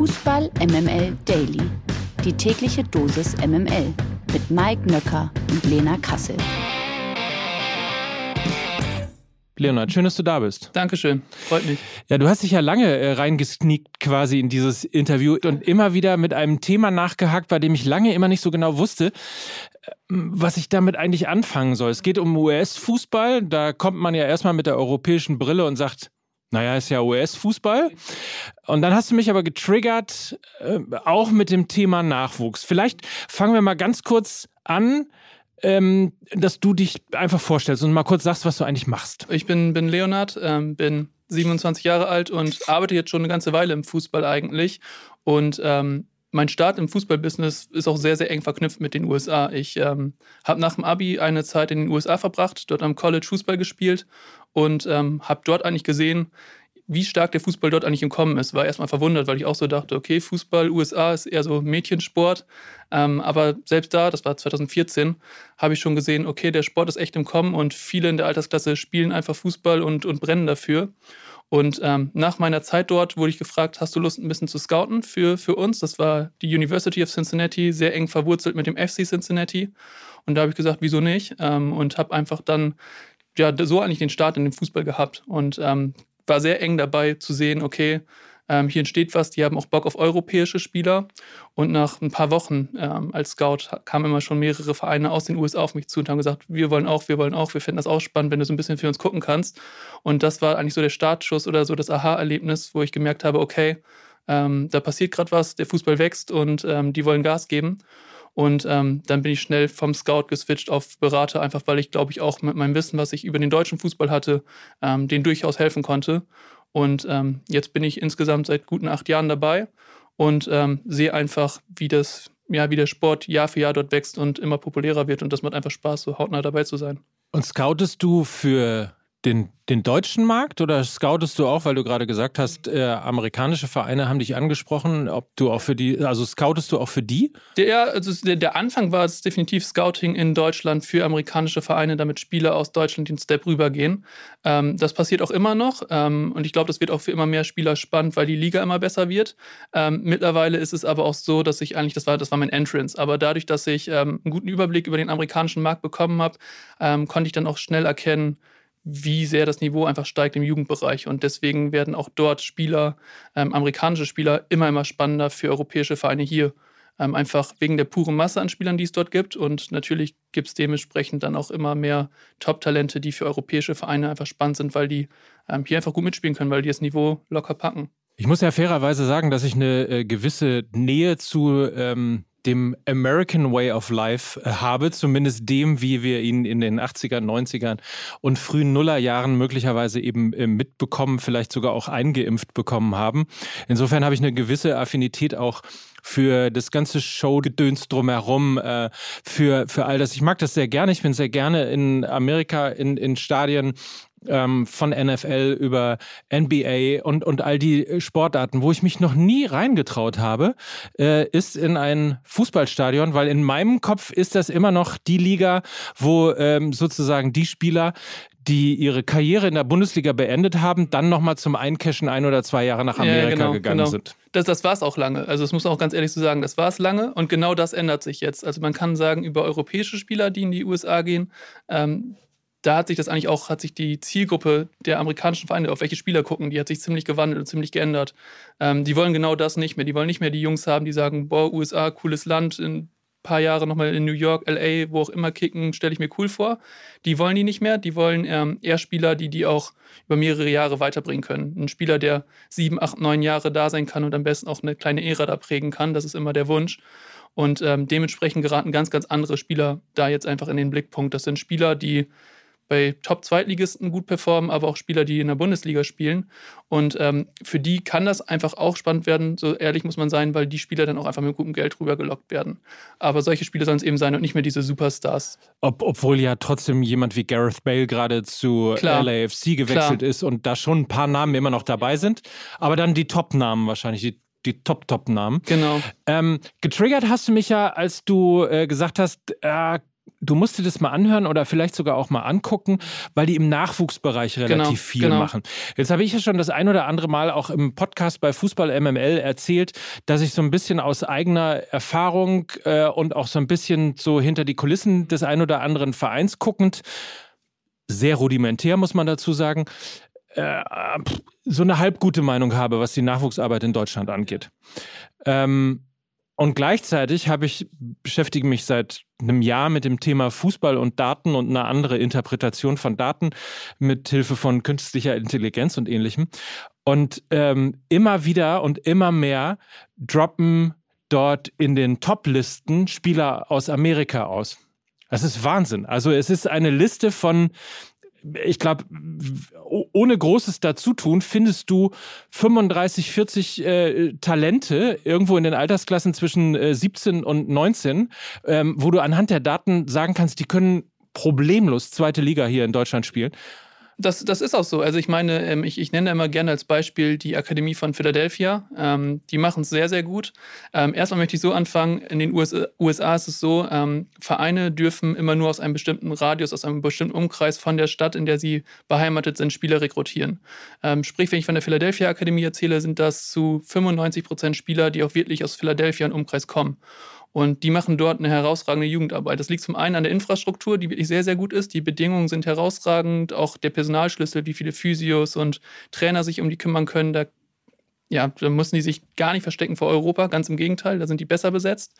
Fußball MML Daily. Die tägliche Dosis MML mit Mike Nöcker und Lena Kassel. Leonard, schön, dass du da bist. Dankeschön, freut mich. Ja, du hast dich ja lange äh, reingesneakt quasi in dieses Interview und immer wieder mit einem Thema nachgehakt, bei dem ich lange immer nicht so genau wusste, äh, was ich damit eigentlich anfangen soll. Es geht um US-Fußball. Da kommt man ja erstmal mit der europäischen Brille und sagt, naja, ist ja US-Fußball. Und dann hast du mich aber getriggert, äh, auch mit dem Thema Nachwuchs. Vielleicht fangen wir mal ganz kurz an ähm, dass du dich einfach vorstellst und mal kurz sagst, was du eigentlich machst. Ich bin, bin Leonard, ähm, bin 27 Jahre alt und arbeite jetzt schon eine ganze Weile im Fußball eigentlich. Und ähm, mein Start im Fußballbusiness ist auch sehr, sehr eng verknüpft mit den USA. Ich ähm, habe nach dem Abi eine Zeit in den USA verbracht, dort am College Fußball gespielt und ähm, habe dort eigentlich gesehen, wie stark der Fußball dort eigentlich im Kommen ist. War erstmal verwundert, weil ich auch so dachte, okay, Fußball, USA ist eher so Mädchensport. Ähm, aber selbst da, das war 2014, habe ich schon gesehen, okay, der Sport ist echt im Kommen und viele in der Altersklasse spielen einfach Fußball und, und brennen dafür. Und ähm, nach meiner Zeit dort wurde ich gefragt, hast du Lust, ein bisschen zu scouten für, für uns? Das war die University of Cincinnati, sehr eng verwurzelt mit dem FC Cincinnati. Und da habe ich gesagt, wieso nicht? Ähm, und habe einfach dann ja, so eigentlich den Start in den Fußball gehabt. Und ähm, war sehr eng dabei zu sehen, okay, ähm, hier entsteht was, die haben auch Bock auf europäische Spieler. Und nach ein paar Wochen ähm, als Scout kamen immer schon mehrere Vereine aus den USA auf mich zu und haben gesagt, wir wollen auch, wir wollen auch, wir finden das auch spannend, wenn du so ein bisschen für uns gucken kannst. Und das war eigentlich so der Startschuss oder so das Aha-Erlebnis, wo ich gemerkt habe, okay, ähm, da passiert gerade was, der Fußball wächst und ähm, die wollen Gas geben. Und ähm, dann bin ich schnell vom Scout geswitcht auf Berater, einfach weil ich, glaube ich, auch mit meinem Wissen, was ich über den deutschen Fußball hatte, ähm, denen durchaus helfen konnte. Und ähm, jetzt bin ich insgesamt seit guten acht Jahren dabei und ähm, sehe einfach, wie das, ja, wie der Sport Jahr für Jahr dort wächst und immer populärer wird. Und das macht einfach Spaß, so hautnah dabei zu sein. Und scoutest du für den, den deutschen Markt oder scoutest du auch, weil du gerade gesagt hast, äh, amerikanische Vereine haben dich angesprochen, ob du auch für die, also scoutest du auch für die? Der, also der, der Anfang war es definitiv Scouting in Deutschland für amerikanische Vereine, damit Spieler aus Deutschland den Step rübergehen. Ähm, das passiert auch immer noch ähm, und ich glaube, das wird auch für immer mehr Spieler spannend, weil die Liga immer besser wird. Ähm, mittlerweile ist es aber auch so, dass ich eigentlich, das war, das war mein Entrance, aber dadurch, dass ich ähm, einen guten Überblick über den amerikanischen Markt bekommen habe, ähm, konnte ich dann auch schnell erkennen, wie sehr das Niveau einfach steigt im Jugendbereich. Und deswegen werden auch dort Spieler, ähm, amerikanische Spieler, immer, immer spannender für europäische Vereine hier. Ähm, einfach wegen der puren Masse an Spielern, die es dort gibt. Und natürlich gibt es dementsprechend dann auch immer mehr Top-Talente, die für europäische Vereine einfach spannend sind, weil die ähm, hier einfach gut mitspielen können, weil die das Niveau locker packen. Ich muss ja fairerweise sagen, dass ich eine äh, gewisse Nähe zu ähm, dem American Way of Life äh, habe, zumindest dem, wie wir ihn in den 80ern, 90ern und frühen Nullerjahren möglicherweise eben äh, mitbekommen, vielleicht sogar auch eingeimpft bekommen haben. Insofern habe ich eine gewisse Affinität auch für das ganze Showgedöns drumherum, äh, für, für all das. Ich mag das sehr gerne. Ich bin sehr gerne in Amerika in, in Stadien ähm, von NFL über NBA und, und all die Sportarten, wo ich mich noch nie reingetraut habe, äh, ist in ein Fußballstadion, weil in meinem Kopf ist das immer noch die Liga, wo ähm, sozusagen die Spieler, die ihre Karriere in der Bundesliga beendet haben, dann nochmal zum Eincashen ein oder zwei Jahre nach Amerika ja, genau, gegangen genau. sind. Das, das war es auch lange. Also das muss man auch ganz ehrlich so sagen, das war es lange und genau das ändert sich jetzt. Also man kann sagen, über europäische Spieler, die in die USA gehen, ähm, da hat sich das eigentlich auch, hat sich die Zielgruppe der amerikanischen Vereine, auf welche Spieler gucken, die hat sich ziemlich gewandelt und ziemlich geändert. Ähm, die wollen genau das nicht mehr. Die wollen nicht mehr die Jungs haben, die sagen, boah, USA, cooles Land, in ein paar Jahre nochmal in New York, LA, wo auch immer kicken, stelle ich mir cool vor. Die wollen die nicht mehr. Die wollen ähm, eher Spieler, die die auch über mehrere Jahre weiterbringen können. Ein Spieler, der sieben, acht, neun Jahre da sein kann und am besten auch eine kleine Ära da prägen kann. Das ist immer der Wunsch. Und ähm, dementsprechend geraten ganz, ganz andere Spieler da jetzt einfach in den Blickpunkt. Das sind Spieler, die bei Top-Zweitligisten gut performen, aber auch Spieler, die in der Bundesliga spielen. Und ähm, für die kann das einfach auch spannend werden, so ehrlich muss man sein, weil die Spieler dann auch einfach mit gutem Geld rübergelockt werden. Aber solche Spieler sollen es eben sein und nicht mehr diese Superstars. Ob, obwohl ja trotzdem jemand wie Gareth Bale gerade zu Klar. LAFC gewechselt Klar. ist und da schon ein paar Namen immer noch dabei sind. Aber dann die Top-Namen wahrscheinlich, die die Top-Top-Namen. Genau. Ähm, getriggert hast du mich ja, als du äh, gesagt hast, äh, du musst dir das mal anhören oder vielleicht sogar auch mal angucken, weil die im Nachwuchsbereich relativ genau, viel genau. machen. Jetzt habe ich ja schon das ein oder andere Mal auch im Podcast bei Fußball MML erzählt, dass ich so ein bisschen aus eigener Erfahrung äh, und auch so ein bisschen so hinter die Kulissen des ein oder anderen Vereins guckend, sehr rudimentär muss man dazu sagen, äh, so eine halbgute Meinung habe, was die Nachwuchsarbeit in Deutschland angeht. Ähm, und gleichzeitig habe ich beschäftige mich seit einem Jahr mit dem Thema Fußball und Daten und eine andere Interpretation von Daten mit Hilfe von künstlicher Intelligenz und ähnlichem. Und ähm, immer wieder und immer mehr droppen dort in den Top-Listen Spieler aus Amerika aus. Das ist Wahnsinn. Also es ist eine Liste von ich glaube, ohne großes Dazutun findest du 35, 40 äh, Talente irgendwo in den Altersklassen zwischen äh, 17 und 19, ähm, wo du anhand der Daten sagen kannst, die können problemlos zweite Liga hier in Deutschland spielen das, das ist auch so. Also ich meine, ähm, ich, ich nenne immer gerne als Beispiel die Akademie von Philadelphia. Ähm, die machen es sehr, sehr gut. Ähm, erstmal möchte ich so anfangen, in den USA, USA ist es so, ähm, Vereine dürfen immer nur aus einem bestimmten Radius, aus einem bestimmten Umkreis von der Stadt, in der sie beheimatet sind, Spieler rekrutieren. Ähm, sprich, wenn ich von der Philadelphia Akademie erzähle, sind das zu 95 Prozent Spieler, die auch wirklich aus Philadelphia und Umkreis kommen. Und die machen dort eine herausragende Jugendarbeit. Das liegt zum einen an der Infrastruktur, die wirklich sehr, sehr gut ist. Die Bedingungen sind herausragend. Auch der Personalschlüssel, wie viele Physios und Trainer sich um die kümmern können. Da, ja, da müssen die sich gar nicht verstecken vor Europa. Ganz im Gegenteil, da sind die besser besetzt.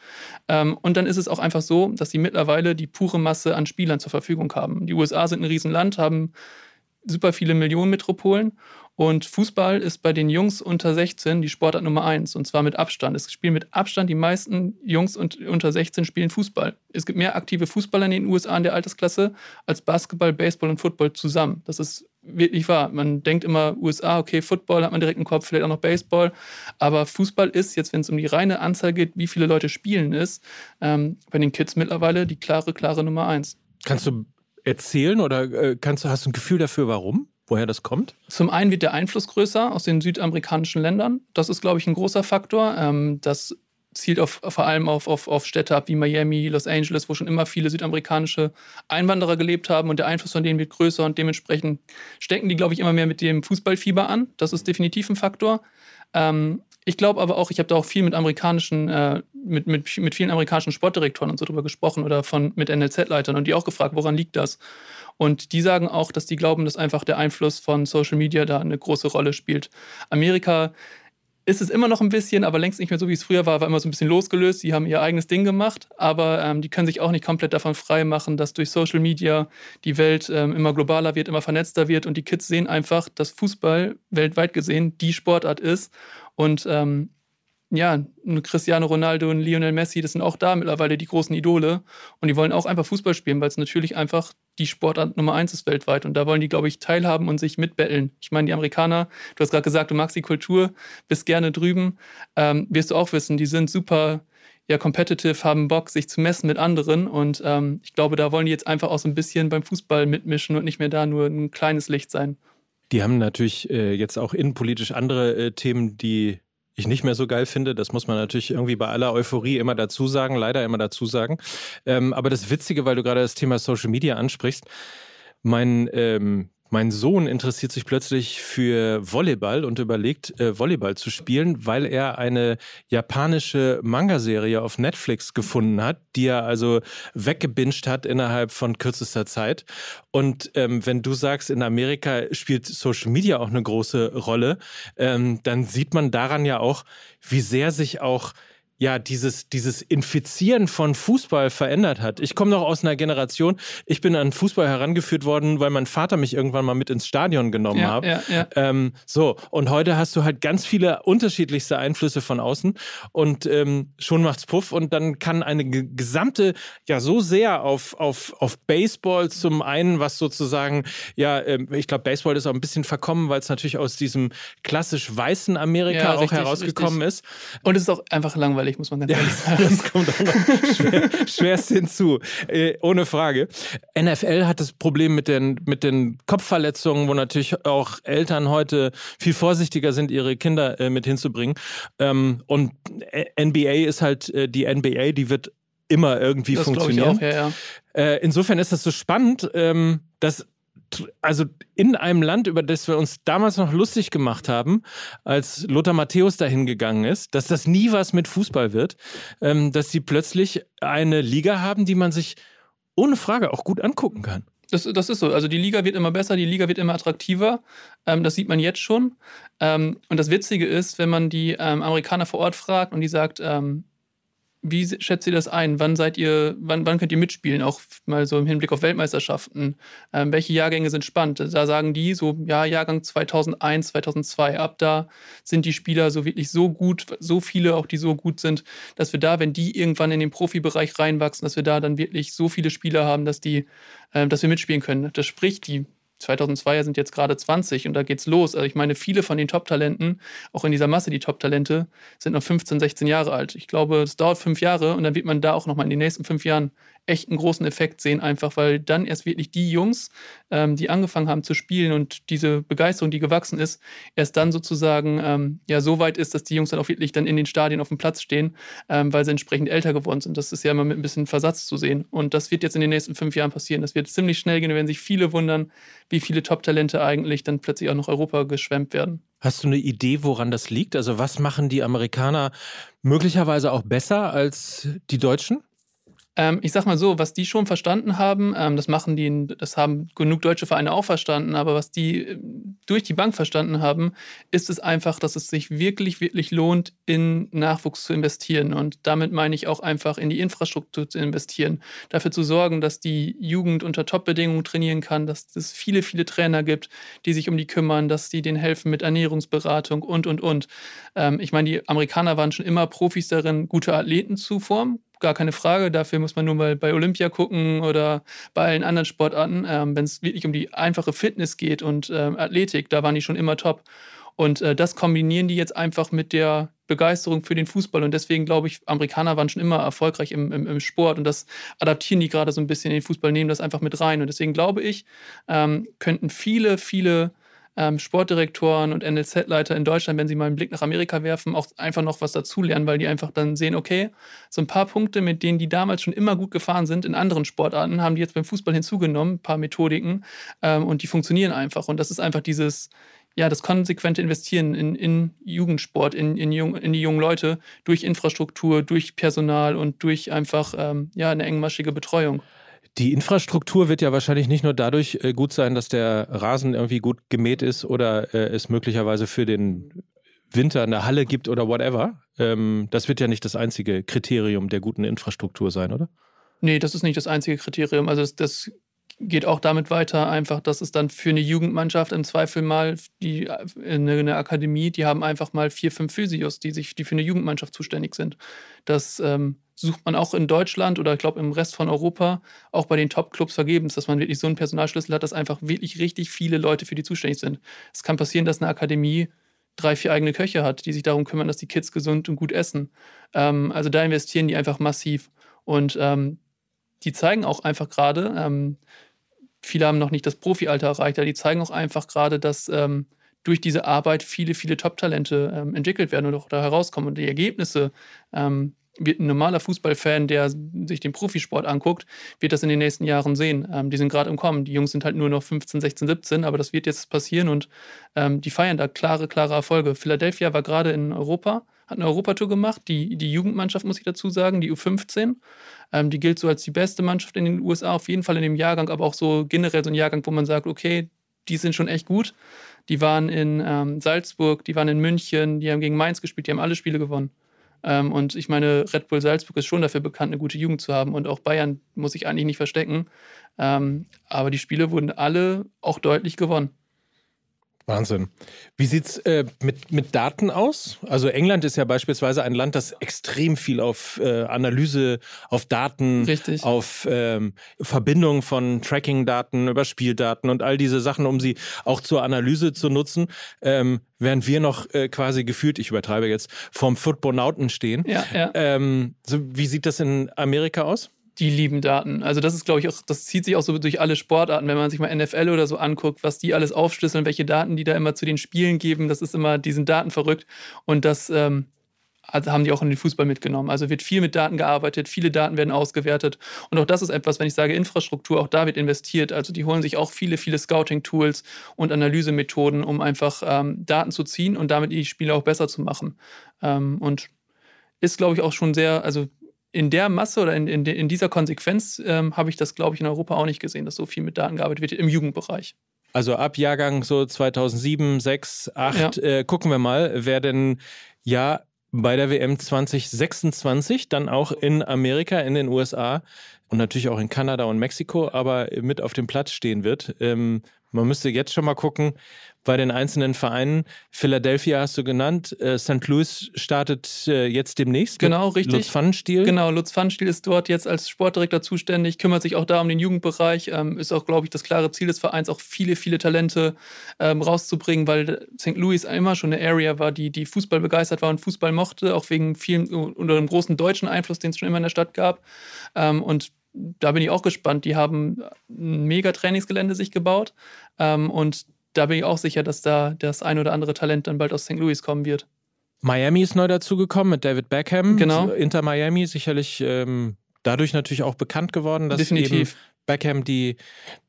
Ähm, und dann ist es auch einfach so, dass sie mittlerweile die pure Masse an Spielern zur Verfügung haben. Die USA sind ein Riesenland, haben super viele Millionenmetropolen und Fußball ist bei den Jungs unter 16 die Sportart Nummer 1 und zwar mit Abstand. Es spielen mit Abstand die meisten Jungs unter 16 spielen Fußball. Es gibt mehr aktive Fußballer in den USA in der Altersklasse als Basketball, Baseball und Football zusammen. Das ist wirklich wahr. Man denkt immer USA, okay, Football hat man direkt im Kopf, vielleicht auch noch Baseball. Aber Fußball ist jetzt, wenn es um die reine Anzahl geht, wie viele Leute spielen ist, ähm, bei den Kids mittlerweile die klare, klare Nummer 1. Kannst du erzählen oder äh, kannst du, hast du ein Gefühl dafür, warum? Woher das kommt? Zum einen wird der Einfluss größer aus den südamerikanischen Ländern. Das ist, glaube ich, ein großer Faktor. Ähm, das zielt auf, vor allem auf, auf, auf Städte ab wie Miami, Los Angeles, wo schon immer viele südamerikanische Einwanderer gelebt haben und der Einfluss von denen wird größer und dementsprechend stecken die, glaube ich, immer mehr mit dem Fußballfieber an. Das ist definitiv ein Faktor. Ähm, ich glaube aber auch, ich habe da auch viel mit amerikanischen, äh, mit, mit, mit vielen amerikanischen Sportdirektoren und so drüber gesprochen oder von, mit NLZ-Leitern und die auch gefragt, woran liegt das? Und die sagen auch, dass die glauben, dass einfach der Einfluss von Social Media da eine große Rolle spielt. Amerika ist es immer noch ein bisschen, aber längst nicht mehr so, wie es früher war, war immer so ein bisschen losgelöst. Die haben ihr eigenes Ding gemacht, aber ähm, die können sich auch nicht komplett davon frei machen, dass durch Social Media die Welt ähm, immer globaler wird, immer vernetzter wird und die Kids sehen einfach, dass Fußball weltweit gesehen die Sportart ist und ähm, ja, ein Cristiano Ronaldo und Lionel Messi, das sind auch da mittlerweile die großen Idole. Und die wollen auch einfach Fußball spielen, weil es natürlich einfach die Sportart Nummer eins ist weltweit. Und da wollen die, glaube ich, teilhaben und sich mitbetteln. Ich meine, die Amerikaner, du hast gerade gesagt, du magst die Kultur, bist gerne drüben. Ähm, wirst du auch wissen, die sind super ja, competitive, haben Bock, sich zu messen mit anderen. Und ähm, ich glaube, da wollen die jetzt einfach auch so ein bisschen beim Fußball mitmischen und nicht mehr da nur ein kleines Licht sein. Die haben natürlich äh, jetzt auch innenpolitisch andere äh, Themen, die ich nicht mehr so geil finde. Das muss man natürlich irgendwie bei aller Euphorie immer dazu sagen, leider immer dazu sagen. Ähm, aber das Witzige, weil du gerade das Thema Social Media ansprichst, mein ähm, mein Sohn interessiert sich plötzlich für Volleyball und überlegt, äh, Volleyball zu spielen, weil er eine japanische Manga-Serie auf Netflix gefunden hat, die er also weggebinged hat innerhalb von kürzester Zeit. Und ähm, wenn du sagst, in Amerika spielt Social Media auch eine große Rolle, ähm, dann sieht man daran ja auch, wie sehr sich auch ja, dieses, dieses Infizieren von Fußball verändert hat. Ich komme noch aus einer Generation, ich bin an Fußball herangeführt worden, weil mein Vater mich irgendwann mal mit ins Stadion genommen ja, hat. Ja, ja. Ähm, so, und heute hast du halt ganz viele unterschiedlichste Einflüsse von außen und ähm, schon macht's Puff und dann kann eine gesamte, ja, so sehr auf, auf, auf Baseball zum einen, was sozusagen, ja, ähm, ich glaube, Baseball ist auch ein bisschen verkommen, weil es natürlich aus diesem klassisch weißen Amerika auch richtig, herausgekommen richtig. ist. Und es ist auch einfach langweilig langweilig, muss man ganz ehrlich sagen. Das kommt auch noch schwer, schwerst hinzu, äh, ohne Frage. NFL hat das Problem mit den, mit den Kopfverletzungen, wo natürlich auch Eltern heute viel vorsichtiger sind, ihre Kinder äh, mit hinzubringen. Ähm, und NBA ist halt äh, die NBA, die wird immer irgendwie das funktionieren. Auch, ja, ja. Äh, insofern ist das so spannend, ähm, dass also in einem Land, über das wir uns damals noch lustig gemacht haben, als Lothar Matthäus dahin gegangen ist, dass das nie was mit Fußball wird, ähm, dass sie plötzlich eine Liga haben, die man sich ohne Frage auch gut angucken kann. Das, das ist so. Also die Liga wird immer besser, die Liga wird immer attraktiver. Ähm, das sieht man jetzt schon. Ähm, und das Witzige ist, wenn man die ähm, Amerikaner vor Ort fragt und die sagt, ähm, wie schätzt ihr das ein? Wann seid ihr, wann, wann könnt ihr mitspielen? Auch mal so im Hinblick auf Weltmeisterschaften. Ähm, welche Jahrgänge sind spannend? Da sagen die so, ja, Jahrgang 2001, 2002. Ab da sind die Spieler so wirklich so gut, so viele auch, die so gut sind, dass wir da, wenn die irgendwann in den Profibereich reinwachsen, dass wir da dann wirklich so viele Spieler haben, dass die, äh, dass wir mitspielen können. Das spricht die 2002er sind jetzt gerade 20 und da geht's los. Also ich meine, viele von den Top-Talenten, auch in dieser Masse die Top-Talente, sind noch 15, 16 Jahre alt. Ich glaube, es dauert fünf Jahre und dann wird man da auch nochmal in den nächsten fünf Jahren echt einen großen Effekt sehen, einfach weil dann erst wirklich die Jungs, ähm, die angefangen haben zu spielen und diese Begeisterung, die gewachsen ist, erst dann sozusagen ähm, ja so weit ist, dass die Jungs dann auch wirklich dann in den Stadien auf dem Platz stehen, ähm, weil sie entsprechend älter geworden sind. Das ist ja immer mit ein bisschen Versatz zu sehen. Und das wird jetzt in den nächsten fünf Jahren passieren. Das wird ziemlich schnell gehen, da werden sich viele wundern, wie viele Top-Talente eigentlich dann plötzlich auch nach Europa geschwemmt werden. Hast du eine Idee, woran das liegt? Also was machen die Amerikaner möglicherweise auch besser als die Deutschen? Ähm, ich sag mal so, was die schon verstanden haben, ähm, das machen die, das haben genug deutsche Vereine auch verstanden, aber was die äh, durch die Bank verstanden haben, ist es einfach, dass es sich wirklich, wirklich lohnt, in Nachwuchs zu investieren. Und damit meine ich auch einfach in die Infrastruktur zu investieren, dafür zu sorgen, dass die Jugend unter Top-Bedingungen trainieren kann, dass es viele, viele Trainer gibt, die sich um die kümmern, dass die denen helfen mit Ernährungsberatung und, und, und. Ähm, ich meine, die Amerikaner waren schon immer Profis darin, gute Athleten zu formen gar keine Frage. Dafür muss man nur mal bei Olympia gucken oder bei allen anderen Sportarten. Ähm, Wenn es wirklich um die einfache Fitness geht und ähm, Athletik, da waren die schon immer top. Und äh, das kombinieren die jetzt einfach mit der Begeisterung für den Fußball. Und deswegen glaube ich, Amerikaner waren schon immer erfolgreich im, im, im Sport. Und das adaptieren die gerade so ein bisschen in den Fußball, nehmen das einfach mit rein. Und deswegen glaube ich, ähm, könnten viele, viele ähm, Sportdirektoren und NLZ-Leiter in Deutschland, wenn sie mal einen Blick nach Amerika werfen, auch einfach noch was dazulernen, weil die einfach dann sehen, okay, so ein paar Punkte, mit denen die damals schon immer gut gefahren sind in anderen Sportarten, haben die jetzt beim Fußball hinzugenommen, ein paar Methodiken ähm, und die funktionieren einfach. Und das ist einfach dieses, ja, das konsequente Investieren in, in Jugendsport, in, in, jung, in die jungen Leute durch Infrastruktur, durch Personal und durch einfach ähm, ja, eine engmaschige Betreuung. Die Infrastruktur wird ja wahrscheinlich nicht nur dadurch äh, gut sein, dass der Rasen irgendwie gut gemäht ist oder äh, es möglicherweise für den Winter eine Halle gibt oder whatever. Ähm, das wird ja nicht das einzige Kriterium der guten Infrastruktur sein, oder? Nee, das ist nicht das einzige Kriterium. Also das, das geht auch damit weiter, einfach, dass es dann für eine Jugendmannschaft im Zweifel mal die eine, eine, Akademie, die haben einfach mal vier, fünf Physios, die sich, die für eine Jugendmannschaft zuständig sind. Das ähm, sucht man auch in Deutschland oder ich glaube im Rest von Europa auch bei den Top-Clubs vergebens, dass man wirklich so einen Personalschlüssel hat, dass einfach wirklich richtig viele Leute für die zuständig sind. Es kann passieren, dass eine Akademie drei, vier eigene Köche hat, die sich darum kümmern, dass die Kids gesund und gut essen. Ähm, also da investieren die einfach massiv. Und ähm, die zeigen auch einfach gerade, ähm, viele haben noch nicht das Profialter erreicht, aber die zeigen auch einfach gerade, dass ähm, durch diese Arbeit viele, viele Top-Talente ähm, entwickelt werden und auch da herauskommen. Und die Ergebnisse ähm, wird ein normaler Fußballfan, der sich den Profisport anguckt, wird das in den nächsten Jahren sehen. Ähm, die sind gerade im Kommen. Die Jungs sind halt nur noch 15, 16, 17, aber das wird jetzt passieren und ähm, die feiern da klare, klare Erfolge. Philadelphia war gerade in Europa, hat eine Europatour gemacht. Die, die Jugendmannschaft, muss ich dazu sagen, die U15. Ähm, die gilt so als die beste Mannschaft in den USA, auf jeden Fall in dem Jahrgang, aber auch so generell so ein Jahrgang, wo man sagt, okay, die sind schon echt gut. Die waren in ähm, Salzburg, die waren in München, die haben gegen Mainz gespielt, die haben alle Spiele gewonnen. Ähm, und ich meine, Red Bull Salzburg ist schon dafür bekannt, eine gute Jugend zu haben. Und auch Bayern muss ich eigentlich nicht verstecken. Ähm, aber die Spiele wurden alle auch deutlich gewonnen. Wahnsinn. Wie sieht es äh, mit, mit Daten aus? Also England ist ja beispielsweise ein Land, das extrem viel auf äh, Analyse, auf Daten, Richtig. auf ähm, Verbindung von Tracking-Daten über Spieldaten und all diese Sachen, um sie auch zur Analyse zu nutzen, ähm, während wir noch äh, quasi gefühlt, ich übertreibe jetzt, vorm Football-Nauten stehen. Ja, ja. Ähm, so, wie sieht das in Amerika aus? Die lieben Daten. Also das ist, glaube ich, auch, das zieht sich auch so durch alle Sportarten. Wenn man sich mal NFL oder so anguckt, was die alles aufschlüsseln, welche Daten die da immer zu den Spielen geben, das ist immer, die sind Daten verrückt. Und das ähm, also haben die auch in den Fußball mitgenommen. Also wird viel mit Daten gearbeitet, viele Daten werden ausgewertet. Und auch das ist etwas, wenn ich sage Infrastruktur, auch da wird investiert. Also die holen sich auch viele, viele Scouting-Tools und Analysemethoden, um einfach ähm, Daten zu ziehen und damit die Spiele auch besser zu machen. Ähm, und ist, glaube ich, auch schon sehr, also in der Masse oder in, in, in dieser Konsequenz ähm, habe ich das, glaube ich, in Europa auch nicht gesehen, dass so viel mit Daten gearbeitet wird im Jugendbereich. Also ab Jahrgang so 2007, 6, 8, ja. äh, gucken wir mal, wer denn ja bei der WM 2026 dann auch in Amerika, in den USA und natürlich auch in Kanada und Mexiko, aber mit auf dem Platz stehen wird. Ähm, man müsste jetzt schon mal gucken, bei den einzelnen Vereinen. Philadelphia hast du genannt. Äh, St. Louis startet äh, jetzt demnächst. Genau, richtig. Lutz Pfannenstiel. Genau, Lutz Pfannenstiel ist dort jetzt als Sportdirektor zuständig, kümmert sich auch da um den Jugendbereich. Ähm, ist auch, glaube ich, das klare Ziel des Vereins, auch viele, viele Talente ähm, rauszubringen, weil St. Louis immer schon eine Area war, die, die Fußball begeistert war und Fußball mochte, auch wegen vielen, unter dem großen deutschen Einfluss, den es schon immer in der Stadt gab. Ähm, und da bin ich auch gespannt. Die haben ein mega Trainingsgelände sich gebaut ähm, und da bin ich auch sicher, dass da das ein oder andere Talent dann bald aus St. Louis kommen wird. Miami ist neu dazugekommen mit David Beckham. Genau. Inter Miami sicherlich ähm, dadurch natürlich auch bekannt geworden, dass Definitiv. eben Beckham die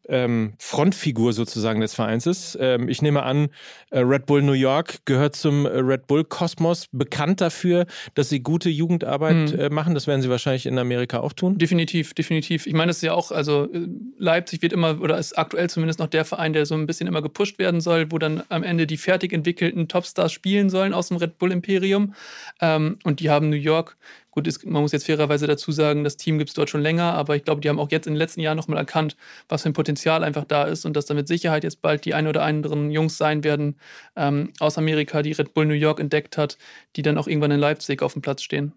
ähm, Frontfigur sozusagen des Vereins ist. Ähm, ich nehme an, äh, Red Bull New York gehört zum äh, Red Bull Kosmos, bekannt dafür, dass sie gute Jugendarbeit mhm. äh, machen. Das werden sie wahrscheinlich in Amerika auch tun. Definitiv, definitiv. Ich meine, das ist ja auch, also äh, Leipzig wird immer, oder ist aktuell zumindest noch der Verein, der so ein bisschen immer gepusht werden soll, wo dann am Ende die fertig entwickelten Topstars spielen sollen aus dem Red Bull Imperium. Ähm, und die haben New York Gut, ist, man muss jetzt fairerweise dazu sagen, das Team gibt es dort schon länger, aber ich glaube, die haben auch jetzt in den letzten Jahren nochmal erkannt, was für ein Potenzial einfach da ist und dass da mit Sicherheit jetzt bald die ein oder anderen Jungs sein werden ähm, aus Amerika, die Red Bull New York entdeckt hat, die dann auch irgendwann in Leipzig auf dem Platz stehen.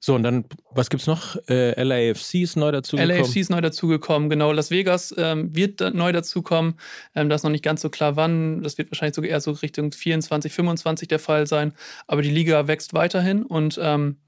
So, und dann, was gibt's noch? Äh, LAFC ist neu dazugekommen. LAFC ist neu dazugekommen, genau. Las Vegas ähm, wird da neu dazukommen. Ähm, das ist noch nicht ganz so klar, wann. Das wird wahrscheinlich sogar eher so Richtung 24, 25 der Fall sein. Aber die Liga wächst weiterhin und ähm,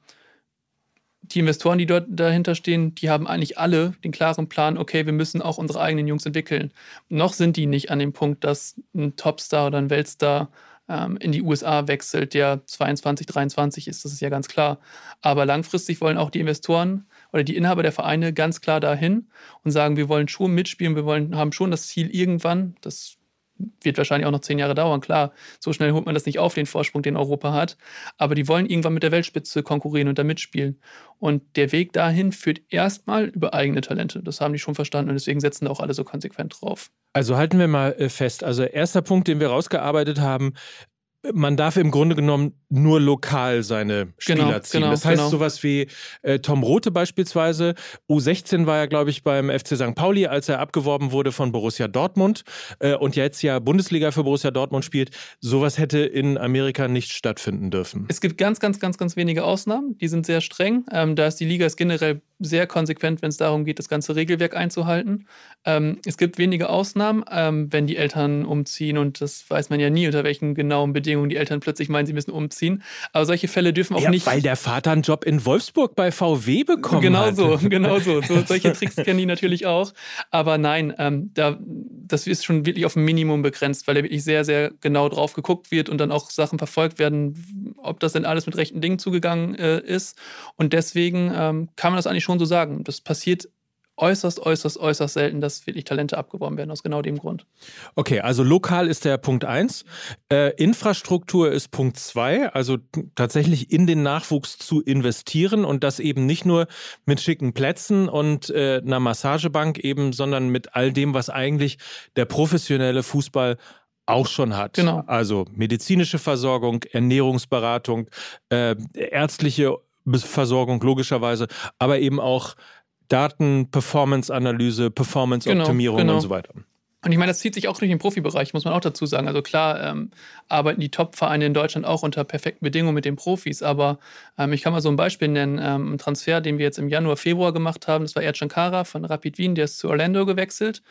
die Investoren, die dort dahinter stehen, die haben eigentlich alle den klaren Plan, okay, wir müssen auch unsere eigenen Jungs entwickeln. Noch sind die nicht an dem Punkt, dass ein Topstar oder ein Weltstar ähm, in die USA wechselt, der 22, 23 ist, das ist ja ganz klar. Aber langfristig wollen auch die Investoren oder die Inhaber der Vereine ganz klar dahin und sagen, wir wollen schon mitspielen, wir wollen, haben schon das Ziel irgendwann, das wird wahrscheinlich auch noch zehn Jahre dauern. Klar, so schnell holt man das nicht auf, den Vorsprung, den Europa hat. Aber die wollen irgendwann mit der Weltspitze konkurrieren und da mitspielen. Und der Weg dahin führt erstmal über eigene Talente. Das haben die schon verstanden und deswegen setzen da auch alle so konsequent drauf. Also halten wir mal äh, fest. Also erster Punkt, den wir rausgearbeitet haben, man darf im Grunde genommen nur lokal seine Spieler genau, ziehen. Genau, das heißt, genau. sowas wie äh, Tom Rote beispielsweise, U16 war ja, glaube ich, beim FC St. Pauli, als er abgeworben wurde von Borussia Dortmund äh, und jetzt ja Bundesliga für Borussia Dortmund spielt. Sowas hätte in Amerika nicht stattfinden dürfen. Es gibt ganz, ganz, ganz, ganz wenige Ausnahmen. Die sind sehr streng. Ähm, da ist die Liga ist generell sehr konsequent, wenn es darum geht, das ganze Regelwerk einzuhalten. Ähm, es gibt wenige Ausnahmen, ähm, wenn die Eltern umziehen und das weiß man ja nie, unter welchen genauen Bedingungen die Eltern plötzlich meinen, sie müssen umziehen. Aber solche Fälle dürfen auch ja, nicht. Weil der Vater einen Job in Wolfsburg bei VW bekommen genau hat. So, genau so. so solche Tricks kennen die natürlich auch. Aber nein, ähm, da, das ist schon wirklich auf ein Minimum begrenzt, weil da wirklich sehr, sehr genau drauf geguckt wird und dann auch Sachen verfolgt werden, ob das denn alles mit rechten Dingen zugegangen äh, ist. Und deswegen ähm, kann man das eigentlich schon so sagen. Das passiert äußerst, äußerst, äußerst selten, dass wirklich Talente abgeworben werden, aus genau dem Grund. Okay, also lokal ist der Punkt 1. Äh, Infrastruktur ist Punkt 2, also tatsächlich in den Nachwuchs zu investieren und das eben nicht nur mit schicken Plätzen und äh, einer Massagebank eben, sondern mit all dem, was eigentlich der professionelle Fußball auch schon hat. Genau. Also medizinische Versorgung, Ernährungsberatung, äh, ärztliche Versorgung logischerweise, aber eben auch Daten, Performance-Analyse, Performance-Optimierung genau, genau. und so weiter. Und ich meine, das zieht sich auch durch den Profibereich, muss man auch dazu sagen. Also klar ähm, arbeiten die Top-Vereine in Deutschland auch unter perfekten Bedingungen mit den Profis, aber ähm, ich kann mal so ein Beispiel nennen. Ähm, ein Transfer, den wir jetzt im Januar, Februar gemacht haben, das war Erdschan Kara von Rapid Wien, der ist zu Orlando gewechselt.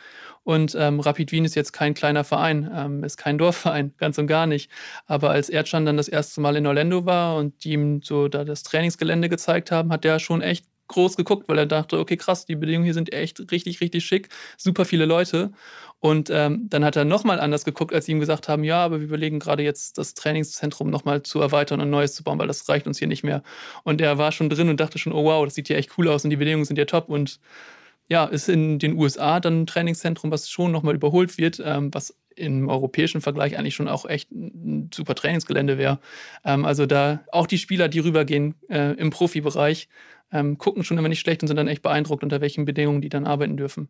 Und ähm, Rapid Wien ist jetzt kein kleiner Verein, ähm, ist kein Dorfverein, ganz und gar nicht. Aber als Erdschan dann das erste Mal in Orlando war und die ihm so da das Trainingsgelände gezeigt haben, hat der schon echt groß geguckt, weil er dachte, okay, krass, die Bedingungen hier sind echt richtig, richtig schick, super viele Leute. Und ähm, dann hat er nochmal anders geguckt, als sie ihm gesagt haben, ja, aber wir überlegen gerade jetzt das Trainingszentrum nochmal zu erweitern und Neues zu bauen, weil das reicht uns hier nicht mehr. Und er war schon drin und dachte schon, oh wow, das sieht hier echt cool aus und die Bedingungen sind ja top. Und ja, ist in den USA dann ein Trainingszentrum, was schon nochmal überholt wird, ähm, was im europäischen Vergleich eigentlich schon auch echt ein super Trainingsgelände wäre. Ähm, also da auch die Spieler, die rübergehen äh, im Profibereich, ähm, gucken schon immer nicht schlecht und sind dann echt beeindruckt, unter welchen Bedingungen die dann arbeiten dürfen.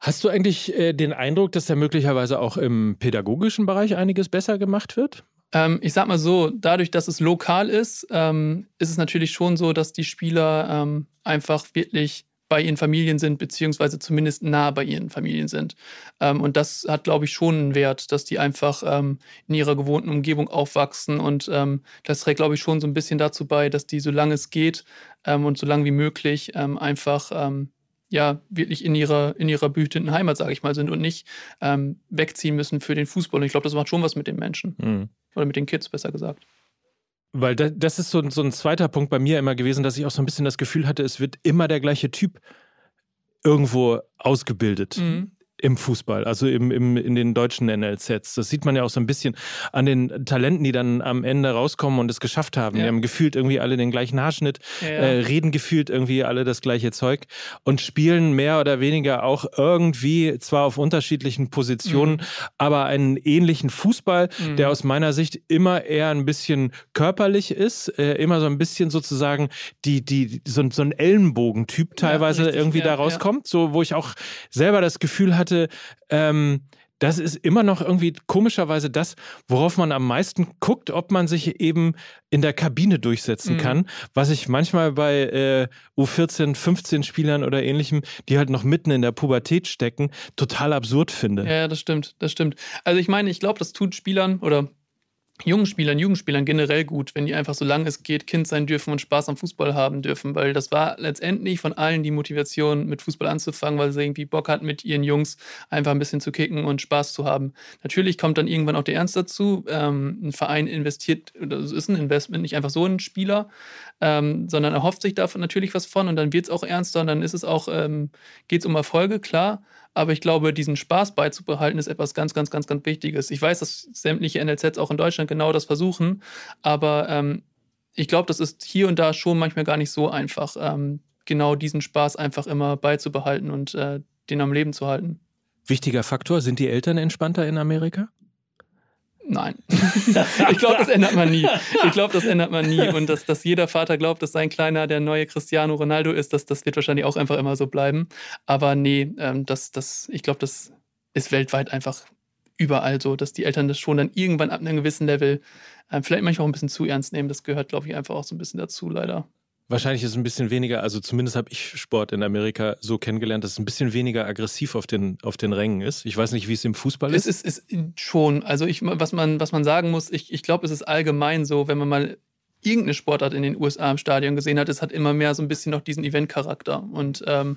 Hast du eigentlich äh, den Eindruck, dass da möglicherweise auch im pädagogischen Bereich einiges besser gemacht wird? Ähm, ich sag mal so, dadurch, dass es lokal ist, ähm, ist es natürlich schon so, dass die Spieler ähm, einfach wirklich bei ihren Familien sind, beziehungsweise zumindest nah bei ihren Familien sind. Ähm, und das hat, glaube ich, schon einen Wert, dass die einfach ähm, in ihrer gewohnten Umgebung aufwachsen. Und ähm, das trägt, glaube ich, schon so ein bisschen dazu bei, dass die, solange es geht ähm, und so lange wie möglich, ähm, einfach ähm, ja wirklich in ihrer, in ihrer behüteten Heimat, sage ich mal, sind und nicht wegziehen müssen für den Fußball. Und ich glaube, das macht schon was mit den Menschen. Mhm. Oder mit den Kids, besser gesagt. Weil das ist so, so ein zweiter Punkt bei mir immer gewesen, dass ich auch so ein bisschen das Gefühl hatte, es wird immer der gleiche Typ irgendwo ausgebildet. Mhm im Fußball, also im, im, in den deutschen NLZs. Das sieht man ja auch so ein bisschen an den Talenten, die dann am Ende rauskommen und es geschafft haben. Ja. Die haben gefühlt irgendwie alle den gleichen Haarschnitt, ja, ja. Äh, reden gefühlt irgendwie alle das gleiche Zeug und spielen mehr oder weniger auch irgendwie, zwar auf unterschiedlichen Positionen, mhm. aber einen ähnlichen Fußball, mhm. der aus meiner Sicht immer eher ein bisschen körperlich ist, äh, immer so ein bisschen sozusagen die, die, so, so ein Ellenbogentyp teilweise irgendwie da rauskommt, so wo ich auch selber das Gefühl hatte, hatte, ähm, das ist immer noch irgendwie komischerweise das, worauf man am meisten guckt, ob man sich eben in der Kabine durchsetzen mhm. kann, was ich manchmal bei äh, U14, 15 Spielern oder ähnlichem, die halt noch mitten in der Pubertät stecken, total absurd finde. Ja, das stimmt, das stimmt. Also ich meine, ich glaube, das tut Spielern oder jungen Spielern, Jugendspielern generell gut, wenn die einfach so lange es geht Kind sein dürfen und Spaß am Fußball haben dürfen, weil das war letztendlich von allen die Motivation, mit Fußball anzufangen, weil sie irgendwie Bock hatten, mit ihren Jungs einfach ein bisschen zu kicken und Spaß zu haben. Natürlich kommt dann irgendwann auch der Ernst dazu. Ähm, ein Verein investiert, das ist ein Investment, nicht einfach so ein Spieler, ähm, sondern erhofft sich davon natürlich was von und dann wird es auch ernster und dann ist es auch, ähm, geht es um Erfolge, klar. Aber ich glaube, diesen Spaß beizubehalten, ist etwas ganz, ganz, ganz, ganz Wichtiges. Ich weiß, dass sämtliche NLZs auch in Deutschland genau das versuchen, aber ähm, ich glaube, das ist hier und da schon manchmal gar nicht so einfach, ähm, genau diesen Spaß einfach immer beizubehalten und äh, den am Leben zu halten. Wichtiger Faktor, sind die Eltern entspannter in Amerika? Nein. ich glaube, das ändert man nie. Ich glaube, das ändert man nie. Und dass, dass jeder Vater glaubt, dass sein Kleiner der neue Cristiano Ronaldo ist, das, das wird wahrscheinlich auch einfach immer so bleiben. Aber nee, ähm, das, das, ich glaube, das ist weltweit einfach überall so, dass die Eltern das schon dann irgendwann ab einem gewissen Level äh, vielleicht manchmal auch ein bisschen zu ernst nehmen. Das gehört, glaube ich, einfach auch so ein bisschen dazu, leider. Wahrscheinlich ist es ein bisschen weniger, also zumindest habe ich Sport in Amerika so kennengelernt, dass es ein bisschen weniger aggressiv auf den, auf den Rängen ist. Ich weiß nicht, wie es im Fußball ist. Es ist, ist schon. Also ich, was man, was man sagen muss, ich, ich glaube, es ist allgemein so, wenn man mal irgendeine Sportart in den USA im Stadion gesehen hat, es hat immer mehr so ein bisschen noch diesen Event-Charakter. Und ähm,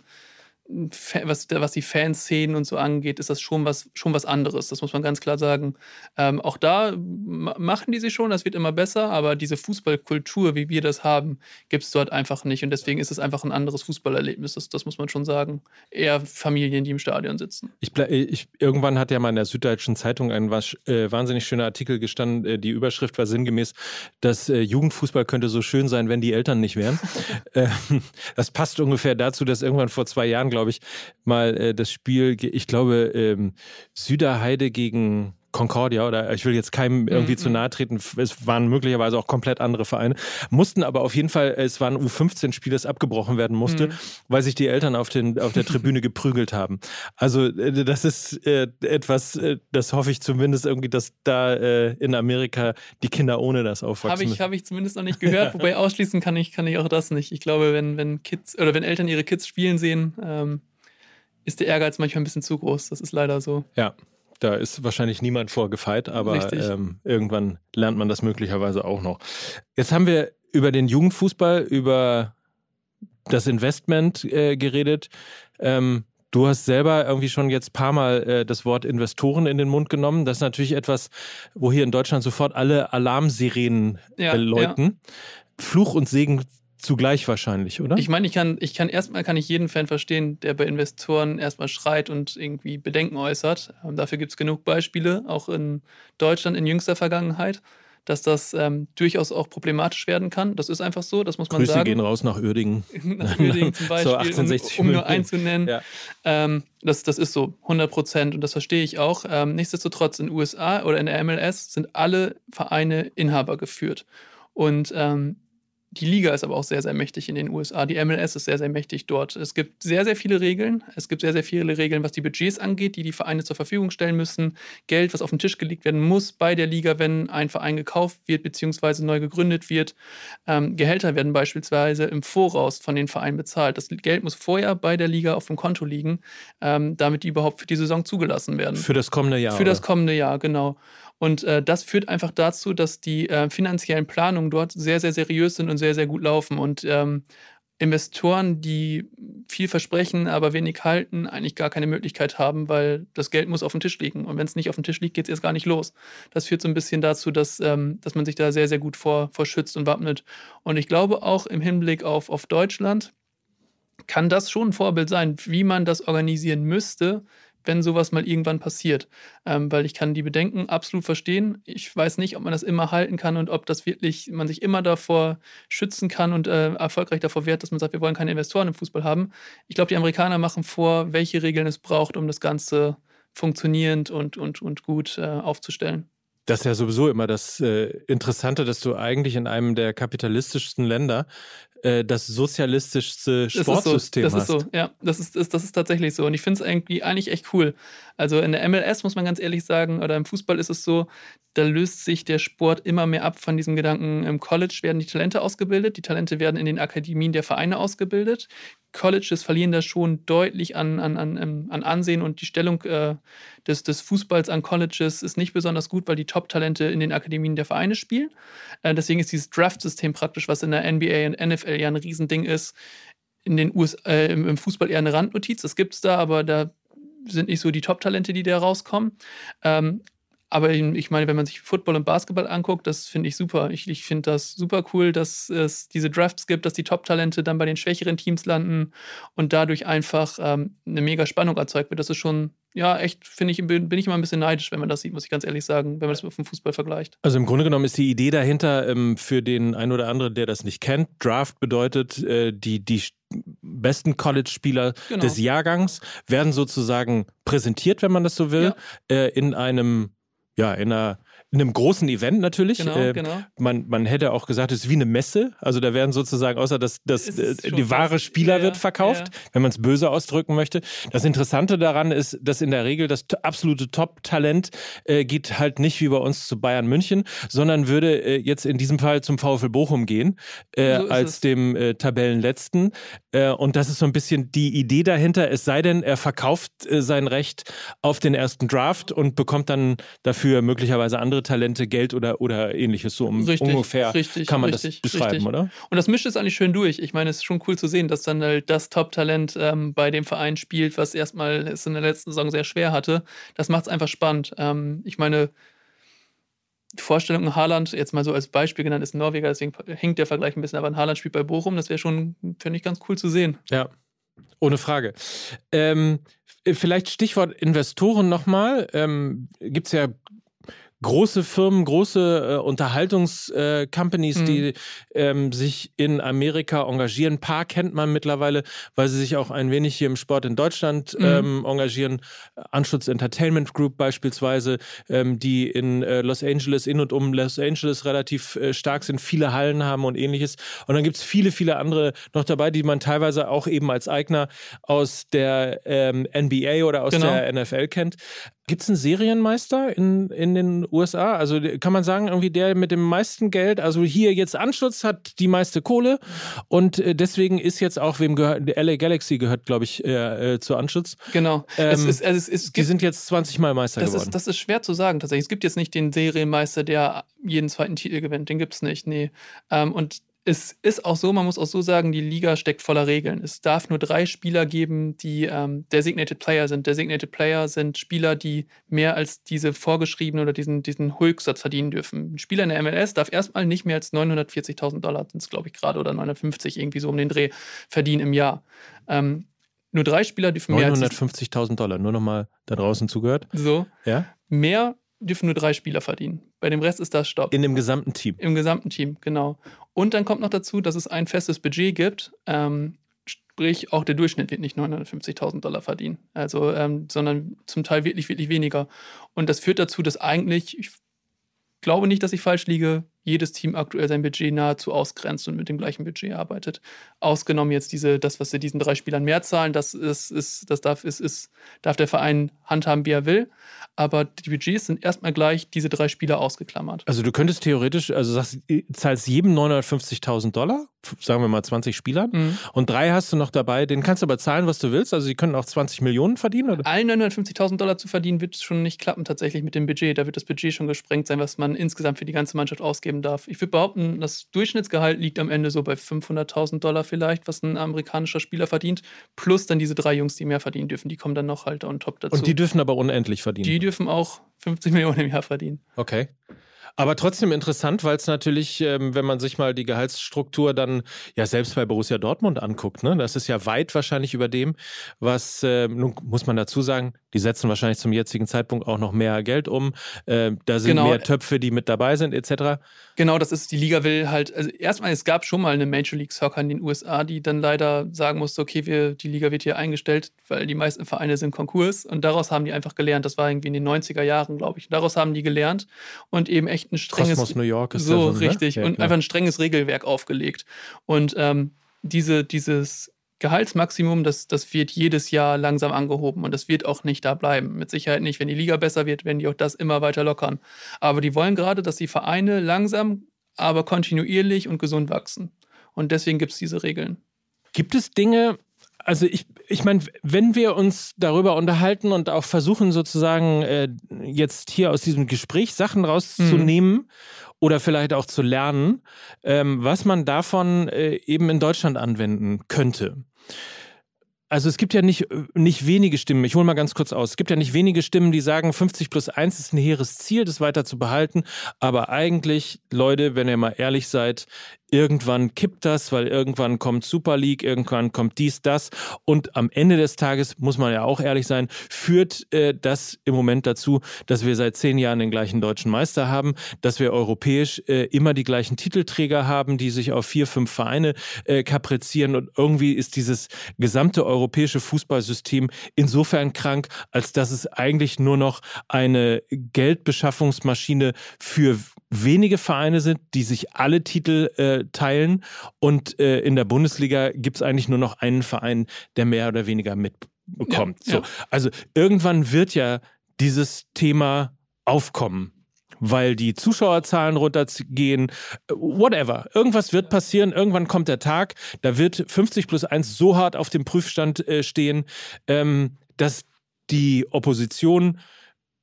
was, was die Fanszenen und so angeht, ist das schon was, schon was anderes. Das muss man ganz klar sagen. Ähm, auch da machen die sich schon, das wird immer besser, aber diese Fußballkultur, wie wir das haben, gibt es dort einfach nicht. Und deswegen ist es einfach ein anderes Fußballerlebnis. Das, das muss man schon sagen. Eher Familien, die im Stadion sitzen. Ich, ich, irgendwann hat ja mal in der Süddeutschen Zeitung ein äh, wahnsinnig schöner Artikel gestanden. Äh, die Überschrift war sinngemäß, dass äh, Jugendfußball könnte so schön sein, wenn die Eltern nicht wären. Ähm, das passt ungefähr dazu, dass irgendwann vor zwei Jahren, glaube ich, mal äh, das Spiel, ich glaube, ähm, Süderheide gegen Concordia oder ich will jetzt keinem irgendwie mhm. zu nahe treten, es waren möglicherweise auch komplett andere Vereine, mussten aber auf jeden Fall, es war ein U15-Spiel, das abgebrochen werden musste, mhm. weil sich die Eltern auf, den, auf der Tribüne geprügelt haben. Also äh, das ist äh, etwas, äh, das hoffe ich zumindest irgendwie, dass da äh, in Amerika die Kinder ohne das aufwachsen. Habe ich, hab ich zumindest noch nicht gehört, wobei ausschließen kann ich, kann ich auch das nicht. Ich glaube, wenn, wenn Kids oder wenn Eltern ihre Kids spielen sehen, ähm, ist der Ehrgeiz manchmal ein bisschen zu groß. Das ist leider so. Ja. Da ist wahrscheinlich niemand vorgefeit, aber ähm, irgendwann lernt man das möglicherweise auch noch. Jetzt haben wir über den Jugendfußball, über das Investment äh, geredet. Ähm, du hast selber irgendwie schon jetzt ein paar Mal äh, das Wort Investoren in den Mund genommen. Das ist natürlich etwas, wo hier in Deutschland sofort alle Alarmsirenen ja, läuten. Ja. Fluch und Segen zugleich wahrscheinlich, oder? Ich meine, ich kann, ich kann erstmal kann ich jeden Fan verstehen, der bei Investoren erstmal schreit und irgendwie Bedenken äußert. Ähm, dafür gibt es genug Beispiele, auch in Deutschland in jüngster Vergangenheit dass das ähm, durchaus auch problematisch werden kann. Das ist einfach so, das muss man Grüße sagen. gehen raus nach Uerdingen. nach Uerdingen zum Beispiel, so 1860 um, um nur einen zu nennen. Ja. Ähm, das, das ist so, 100 Prozent und das verstehe ich auch. Ähm, nichtsdestotrotz in den USA oder in der MLS sind alle Vereine Inhaber geführt. Und ähm, die Liga ist aber auch sehr, sehr mächtig in den USA. Die MLS ist sehr, sehr mächtig dort. Es gibt sehr, sehr viele Regeln. Es gibt sehr, sehr viele Regeln, was die Budgets angeht, die die Vereine zur Verfügung stellen müssen. Geld, was auf den Tisch gelegt werden muss bei der Liga, wenn ein Verein gekauft wird bzw. neu gegründet wird. Ähm, Gehälter werden beispielsweise im Voraus von den Vereinen bezahlt. Das Geld muss vorher bei der Liga auf dem Konto liegen, ähm, damit die überhaupt für die Saison zugelassen werden. Für das kommende Jahr. Für das kommende Jahr, genau. Und äh, das führt einfach dazu, dass die äh, finanziellen Planungen dort sehr, sehr seriös sind und sehr, sehr gut laufen. Und ähm, Investoren, die viel versprechen, aber wenig halten, eigentlich gar keine Möglichkeit haben, weil das Geld muss auf dem Tisch liegen. Und wenn es nicht auf dem Tisch liegt, geht es erst gar nicht los. Das führt so ein bisschen dazu, dass, ähm, dass man sich da sehr, sehr gut vor, vor schützt und wappnet. Und ich glaube auch im Hinblick auf, auf Deutschland kann das schon ein Vorbild sein, wie man das organisieren müsste, wenn sowas mal irgendwann passiert. Ähm, weil ich kann die Bedenken absolut verstehen. Ich weiß nicht, ob man das immer halten kann und ob das wirklich, man sich immer davor schützen kann und äh, erfolgreich davor wehrt, dass man sagt, wir wollen keine Investoren im Fußball haben. Ich glaube, die Amerikaner machen vor, welche Regeln es braucht, um das Ganze funktionierend und, und, und gut äh, aufzustellen. Das ist ja sowieso immer das äh, Interessante, dass du eigentlich in einem der kapitalistischsten Länder äh, das sozialistischste Sportsystem das ist so, das hast. ist so, ja, das ist, ist, das ist tatsächlich so. Und ich finde es irgendwie eigentlich echt cool. Also in der MLS muss man ganz ehrlich sagen, oder im Fußball ist es so, da löst sich der Sport immer mehr ab von diesem Gedanken, im College werden die Talente ausgebildet, die Talente werden in den Akademien der Vereine ausgebildet. Colleges verlieren da schon deutlich an, an, an, ähm, an Ansehen und die Stellung äh, des, des Fußballs an Colleges ist nicht besonders gut, weil die Top-Talente in den Akademien der Vereine spielen. Äh, deswegen ist dieses Draft-System praktisch, was in der NBA und NFL ja ein Riesending ist, in den USA, äh, im Fußball eher eine Randnotiz. Das gibt es da, aber da sind nicht so die Top-Talente, die da rauskommen. Ähm, aber ich meine, wenn man sich Football und Basketball anguckt, das finde ich super. Ich, ich finde das super cool, dass es diese Drafts gibt, dass die Top-Talente dann bei den schwächeren Teams landen und dadurch einfach ähm, eine mega Spannung erzeugt wird. Das ist schon, ja, echt, finde ich, bin, bin ich immer ein bisschen neidisch, wenn man das sieht, muss ich ganz ehrlich sagen, wenn man das mit dem Fußball vergleicht. Also im Grunde genommen ist die Idee dahinter ähm, für den einen oder anderen, der das nicht kennt, Draft bedeutet, äh, die, die besten College-Spieler genau. des Jahrgangs werden sozusagen präsentiert, wenn man das so will, ja. äh, in einem ja, in einer in einem großen Event natürlich. Genau, äh, genau. Man, man hätte auch gesagt, es ist wie eine Messe. Also da werden sozusagen, außer dass, dass äh, die wahre Spieler ja, wird verkauft, ja. wenn man es böse ausdrücken möchte. Das Interessante daran ist, dass in der Regel das absolute Top-Talent äh, geht halt nicht wie bei uns zu Bayern München, sondern würde äh, jetzt in diesem Fall zum VfL Bochum gehen, äh, so als es. dem äh, Tabellenletzten. Und das ist so ein bisschen die Idee dahinter. Es sei denn, er verkauft sein Recht auf den ersten Draft und bekommt dann dafür möglicherweise andere Talente, Geld oder, oder ähnliches. So um, richtig, ungefähr richtig, kann man richtig, das beschreiben, oder? Und das mischt es eigentlich schön durch. Ich meine, es ist schon cool zu sehen, dass dann halt das Top-Talent ähm, bei dem Verein spielt, was erstmal es in der letzten Saison sehr schwer hatte. Das macht es einfach spannend. Ähm, ich meine, die Vorstellung, Haaland, jetzt mal so als Beispiel genannt, ist Norweger, deswegen hinkt der Vergleich ein bisschen, aber ein Haaland spielt bei Bochum, das wäre schon, finde ich, ganz cool zu sehen. Ja, ohne Frage. Ähm, vielleicht Stichwort Investoren nochmal. Ähm, Gibt es ja große Firmen, große äh, Unterhaltungscompanies, äh, mhm. die ähm, sich in Amerika engagieren. Ein paar kennt man mittlerweile, weil sie sich auch ein wenig hier im Sport in Deutschland mhm. ähm, engagieren. Anschutz Entertainment Group beispielsweise, ähm, die in äh, Los Angeles, in und um Los Angeles relativ äh, stark sind, viele Hallen haben und ähnliches. Und dann gibt es viele, viele andere noch dabei, die man teilweise auch eben als Eigner aus der ähm, NBA oder aus genau. der NFL kennt. Gibt es einen Serienmeister in, in den USA? Also kann man sagen, irgendwie der mit dem meisten Geld, also hier jetzt Anschutz hat die meiste Kohle und äh, deswegen ist jetzt auch, wem gehört, LA Galaxy gehört, glaube ich, äh, äh, zu Anschutz. Genau. Ähm, es ist, also es, es gibt, die sind jetzt 20 Mal Meister das geworden. Ist, das ist schwer zu sagen tatsächlich. Es gibt jetzt nicht den Serienmeister, der jeden zweiten Titel gewinnt. Den gibt es nicht, nee. Ähm, und es ist auch so, man muss auch so sagen, die Liga steckt voller Regeln. Es darf nur drei Spieler geben, die ähm, Designated Player sind. Designated Player sind Spieler, die mehr als diese vorgeschriebene oder diesen, diesen Hulksatz verdienen dürfen. Ein Spieler in der MLS darf erstmal nicht mehr als 940.000 Dollar, sind es glaube ich gerade, oder 950 irgendwie so um den Dreh, verdienen im Jahr. Ähm, nur drei Spieler dürfen mehr als 950.000 Dollar, nur nochmal da draußen zugehört. So. Ja. Mehr dürfen nur drei Spieler verdienen. Bei dem Rest ist das Stopp. In dem gesamten Team. Im gesamten Team, genau. Und dann kommt noch dazu, dass es ein festes Budget gibt. Ähm, sprich, auch der Durchschnitt wird nicht 950.000 Dollar verdienen, also, ähm, sondern zum Teil wirklich, wirklich weniger. Und das führt dazu, dass eigentlich, ich glaube nicht, dass ich falsch liege, jedes Team aktuell sein Budget nahezu ausgrenzt und mit dem gleichen Budget arbeitet. Ausgenommen jetzt diese, das, was sie diesen drei Spielern mehr zahlen, das ist, ist das darf, ist, ist, darf der Verein handhaben, wie er will. Aber die Budgets sind erstmal gleich diese drei Spieler ausgeklammert. Also du könntest theoretisch, also sagst, zahlst jedem 950.000 Dollar, sagen wir mal 20 Spielern, mhm. und drei hast du noch dabei, den kannst du aber zahlen, was du willst. Also sie können auch 20 Millionen verdienen, oder? Allen 950.000 Dollar zu verdienen, wird schon nicht klappen tatsächlich mit dem Budget. Da wird das Budget schon gesprengt sein, was man insgesamt für die ganze Mannschaft ausgeben geben darf. Ich würde behaupten, das Durchschnittsgehalt liegt am Ende so bei 500.000 Dollar vielleicht, was ein amerikanischer Spieler verdient, plus dann diese drei Jungs, die mehr verdienen dürfen. Die kommen dann noch halt on top dazu. Und die dürfen aber unendlich verdienen? Die dürfen auch 50 Millionen im Jahr verdienen. Okay. Aber trotzdem interessant, weil es natürlich, ähm, wenn man sich mal die Gehaltsstruktur dann ja selbst bei Borussia Dortmund anguckt, ne, das ist ja weit wahrscheinlich über dem, was, äh, nun muss man dazu sagen, die setzen wahrscheinlich zum jetzigen Zeitpunkt auch noch mehr Geld um. Äh, da sind genau. mehr Töpfe, die mit dabei sind, etc. Genau, das ist, die Liga will halt, also erstmal, es gab schon mal eine Major League Soccer in den USA, die dann leider sagen musste, okay, wir, die Liga wird hier eingestellt, weil die meisten Vereine sind Konkurs. Und daraus haben die einfach gelernt. Das war irgendwie in den 90er Jahren, glaube ich. Daraus haben die gelernt und eben echt ein strenges. Kosmos New York ist so das, ne? richtig. Ja, und einfach ein strenges Regelwerk aufgelegt. Und ähm, diese, dieses Gehaltsmaximum, das, das wird jedes Jahr langsam angehoben und das wird auch nicht da bleiben. Mit Sicherheit nicht. Wenn die Liga besser wird, werden die auch das immer weiter lockern. Aber die wollen gerade, dass die Vereine langsam, aber kontinuierlich und gesund wachsen. Und deswegen gibt es diese Regeln. Gibt es Dinge, also ich, ich meine, wenn wir uns darüber unterhalten und auch versuchen sozusagen äh, jetzt hier aus diesem Gespräch Sachen rauszunehmen mhm. oder vielleicht auch zu lernen, ähm, was man davon äh, eben in Deutschland anwenden könnte. Also es gibt ja nicht, nicht wenige Stimmen, ich hole mal ganz kurz aus, es gibt ja nicht wenige Stimmen, die sagen, 50 plus 1 ist ein hehres Ziel, das weiter zu behalten. Aber eigentlich, Leute, wenn ihr mal ehrlich seid, irgendwann kippt das, weil irgendwann kommt Super League, irgendwann kommt dies, das. Und am Ende des Tages, muss man ja auch ehrlich sein, führt äh, das im Moment dazu, dass wir seit zehn Jahren den gleichen deutschen Meister haben, dass wir europäisch äh, immer die gleichen Titelträger haben, die sich auf vier, fünf Vereine äh, kaprizieren. Und irgendwie ist dieses gesamte europäische Fußballsystem insofern krank, als dass es eigentlich nur noch eine Geldbeschaffungsmaschine für wenige Vereine sind, die sich alle Titel äh, teilen. Und äh, in der Bundesliga gibt es eigentlich nur noch einen Verein, der mehr oder weniger mitbekommt. Ja, so. Ja. Also irgendwann wird ja dieses Thema aufkommen weil die Zuschauerzahlen runtergehen, whatever. Irgendwas wird passieren, irgendwann kommt der Tag, da wird 50 plus 1 so hart auf dem Prüfstand äh, stehen, ähm, dass die Opposition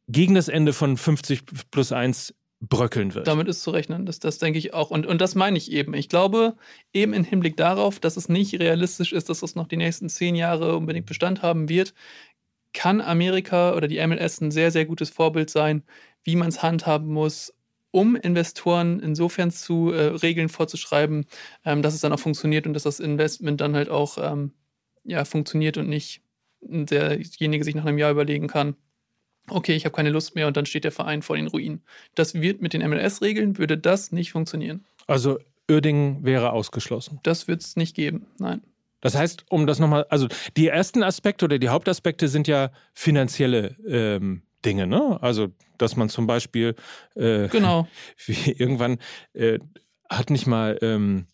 gegen das Ende von 50 plus 1 bröckeln wird. Damit ist zu rechnen, das, das denke ich auch. Und, und das meine ich eben. Ich glaube, eben im Hinblick darauf, dass es nicht realistisch ist, dass es noch die nächsten zehn Jahre unbedingt Bestand haben wird, kann Amerika oder die MLS ein sehr, sehr gutes Vorbild sein, wie man es handhaben muss, um Investoren insofern zu äh, Regeln vorzuschreiben, ähm, dass es dann auch funktioniert und dass das Investment dann halt auch ähm, ja, funktioniert und nicht derjenige sich nach einem Jahr überlegen kann, okay, ich habe keine Lust mehr und dann steht der Verein vor den Ruinen. Das wird mit den MLS-Regeln, würde das nicht funktionieren. Also Uerdingen wäre ausgeschlossen. Das wird es nicht geben, nein. Das heißt, um das nochmal, also die ersten Aspekte oder die Hauptaspekte sind ja finanzielle ähm, Dinge, ne? Also, dass man zum Beispiel äh, genau. irgendwann äh, hat nicht mal ähm,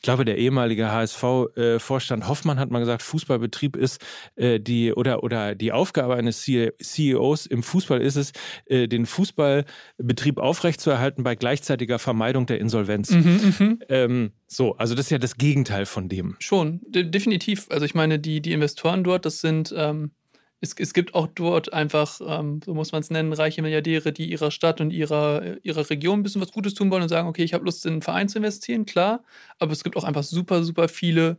ich glaube, der ehemalige HSV-Vorstand Hoffmann hat mal gesagt, Fußballbetrieb ist äh, die oder oder die Aufgabe eines CEOs im Fußball ist es, äh, den Fußballbetrieb aufrechtzuerhalten bei gleichzeitiger Vermeidung der Insolvenz. Mhm, mhm, ähm, so, also das ist ja das Gegenteil von dem. Schon, de definitiv. Also ich meine, die, die Investoren dort, das sind ähm, es, es gibt auch dort einfach, ähm, so muss man es nennen, reiche Milliardäre, die ihrer Stadt und ihrer, ihrer Region ein bisschen was Gutes tun wollen und sagen, okay, ich habe Lust, in einen Verein zu investieren, klar. Aber es gibt auch einfach super, super viele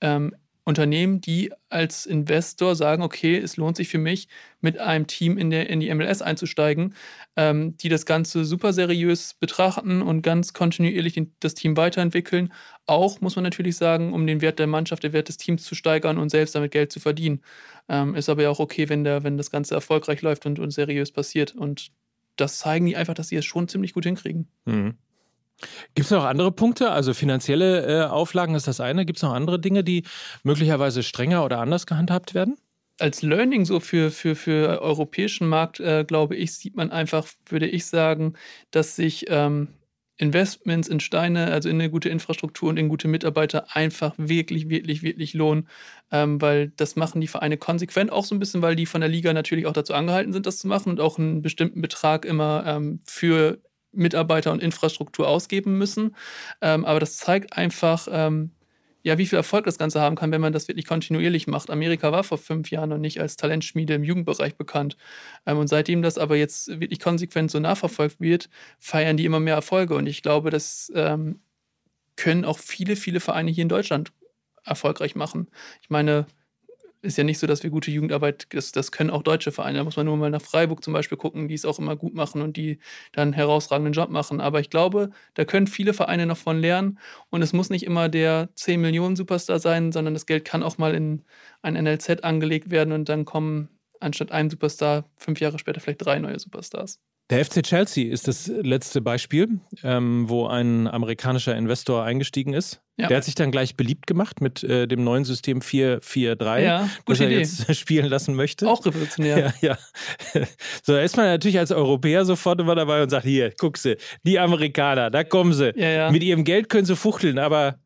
ähm, Unternehmen, die als Investor sagen, okay, es lohnt sich für mich, mit einem Team in, der, in die MLS einzusteigen, ähm, die das Ganze super seriös betrachten und ganz kontinuierlich das Team weiterentwickeln. Auch, muss man natürlich sagen, um den Wert der Mannschaft, den Wert des Teams zu steigern und selbst damit Geld zu verdienen. Ähm, ist aber ja auch okay, wenn, der, wenn das Ganze erfolgreich läuft und, und seriös passiert. Und das zeigen die einfach, dass sie es schon ziemlich gut hinkriegen. Mhm. Gibt es noch andere Punkte? Also finanzielle äh, Auflagen ist das eine. Gibt es noch andere Dinge, die möglicherweise strenger oder anders gehandhabt werden? Als Learning so für, für, für europäischen Markt, äh, glaube ich, sieht man einfach, würde ich sagen, dass sich ähm, Investments in Steine, also in eine gute Infrastruktur und in gute Mitarbeiter einfach wirklich, wirklich, wirklich lohnen, ähm, weil das machen die Vereine konsequent auch so ein bisschen, weil die von der Liga natürlich auch dazu angehalten sind, das zu machen und auch einen bestimmten Betrag immer ähm, für Mitarbeiter und Infrastruktur ausgeben müssen. Ähm, aber das zeigt einfach, ähm, ja, wie viel Erfolg das Ganze haben kann, wenn man das wirklich kontinuierlich macht. Amerika war vor fünf Jahren noch nicht als Talentschmiede im Jugendbereich bekannt. Ähm, und seitdem das aber jetzt wirklich konsequent so nachverfolgt wird, feiern die immer mehr Erfolge. Und ich glaube, das ähm, können auch viele, viele Vereine hier in Deutschland erfolgreich machen. Ich meine, ist ja nicht so, dass wir gute Jugendarbeit, das, das können auch deutsche Vereine. Da muss man nur mal nach Freiburg zum Beispiel gucken, die es auch immer gut machen und die dann einen herausragenden Job machen. Aber ich glaube, da können viele Vereine noch von lernen. Und es muss nicht immer der 10 Millionen Superstar sein, sondern das Geld kann auch mal in ein NLZ angelegt werden und dann kommen anstatt einem Superstar fünf Jahre später vielleicht drei neue Superstars. Der FC Chelsea ist das letzte Beispiel, ähm, wo ein amerikanischer Investor eingestiegen ist. Ja. Der hat sich dann gleich beliebt gemacht mit äh, dem neuen System 443, ja, das er Idee. jetzt spielen lassen möchte. Auch revolutionär. Ja, ja. So, da ist man natürlich als Europäer sofort immer dabei und sagt: Hier, guck sie, die Amerikaner, da kommen sie. Ja, ja. Mit ihrem Geld können sie fuchteln, aber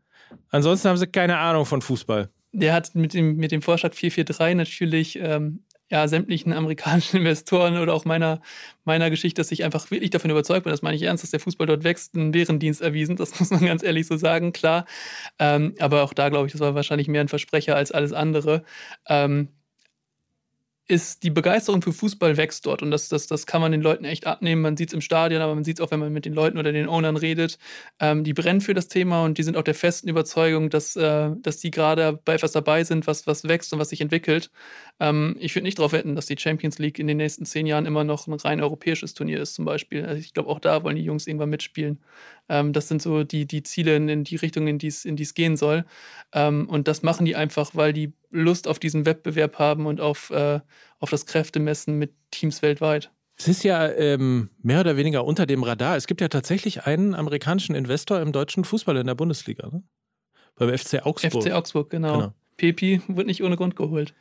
ansonsten haben sie keine Ahnung von Fußball. Der hat mit dem, mit dem Vorschlag 443 natürlich ähm, ja, sämtlichen amerikanischen Investoren oder auch meiner, meiner Geschichte, dass ich einfach wirklich davon überzeugt bin, das meine ich ernst, dass der Fußball dort wächst, einen Bärendienst erwiesen. Das muss man ganz ehrlich so sagen, klar. Ähm, aber auch da glaube ich, das war wahrscheinlich mehr ein Versprecher als alles andere. Ähm, ist die Begeisterung für Fußball wächst dort und das, das, das kann man den Leuten echt abnehmen. Man sieht es im Stadion, aber man sieht es auch, wenn man mit den Leuten oder den Ownern redet. Ähm, die brennen für das Thema und die sind auch der festen Überzeugung, dass, äh, dass die gerade bei etwas dabei sind, was, was wächst und was sich entwickelt. Ähm, ich würde nicht darauf wetten, dass die Champions League in den nächsten zehn Jahren immer noch ein rein europäisches Turnier ist, zum Beispiel. Also ich glaube, auch da wollen die Jungs irgendwann mitspielen. Ähm, das sind so die, die Ziele in, in die Richtung, in die es gehen soll. Ähm, und das machen die einfach, weil die Lust auf diesen Wettbewerb haben und auf, äh, auf das Kräftemessen mit Teams weltweit. Es ist ja ähm, mehr oder weniger unter dem Radar. Es gibt ja tatsächlich einen amerikanischen Investor im deutschen Fußball in der Bundesliga. Ne? Beim FC Augsburg. FC Augsburg, genau. genau. Pepi wird nicht ohne Grund geholt.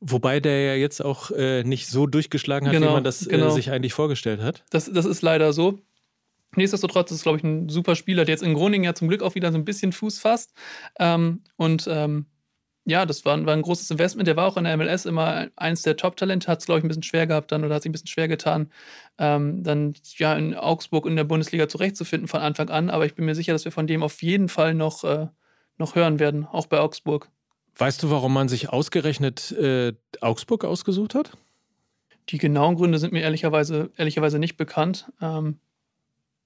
Wobei der ja jetzt auch äh, nicht so durchgeschlagen hat, genau, wie man das äh, genau. äh, sich eigentlich vorgestellt hat. Das, das ist leider so. Nichtsdestotrotz ist es, glaube ich, ein super Spieler, der jetzt in Groningen ja zum Glück auch wieder so ein bisschen Fuß fasst. Ähm, und ähm, ja, das war, war, ein großes Investment. Der war auch in der MLS immer eins der Top-Talente, hat es, glaube ich, ein bisschen schwer gehabt dann oder hat sich ein bisschen schwer getan, ähm, dann ja in Augsburg in der Bundesliga zurechtzufinden von Anfang an. Aber ich bin mir sicher, dass wir von dem auf jeden Fall noch, äh, noch hören werden, auch bei Augsburg. Weißt du, warum man sich ausgerechnet äh, Augsburg ausgesucht hat? Die genauen Gründe sind mir ehrlicherweise, ehrlicherweise nicht bekannt. Ähm,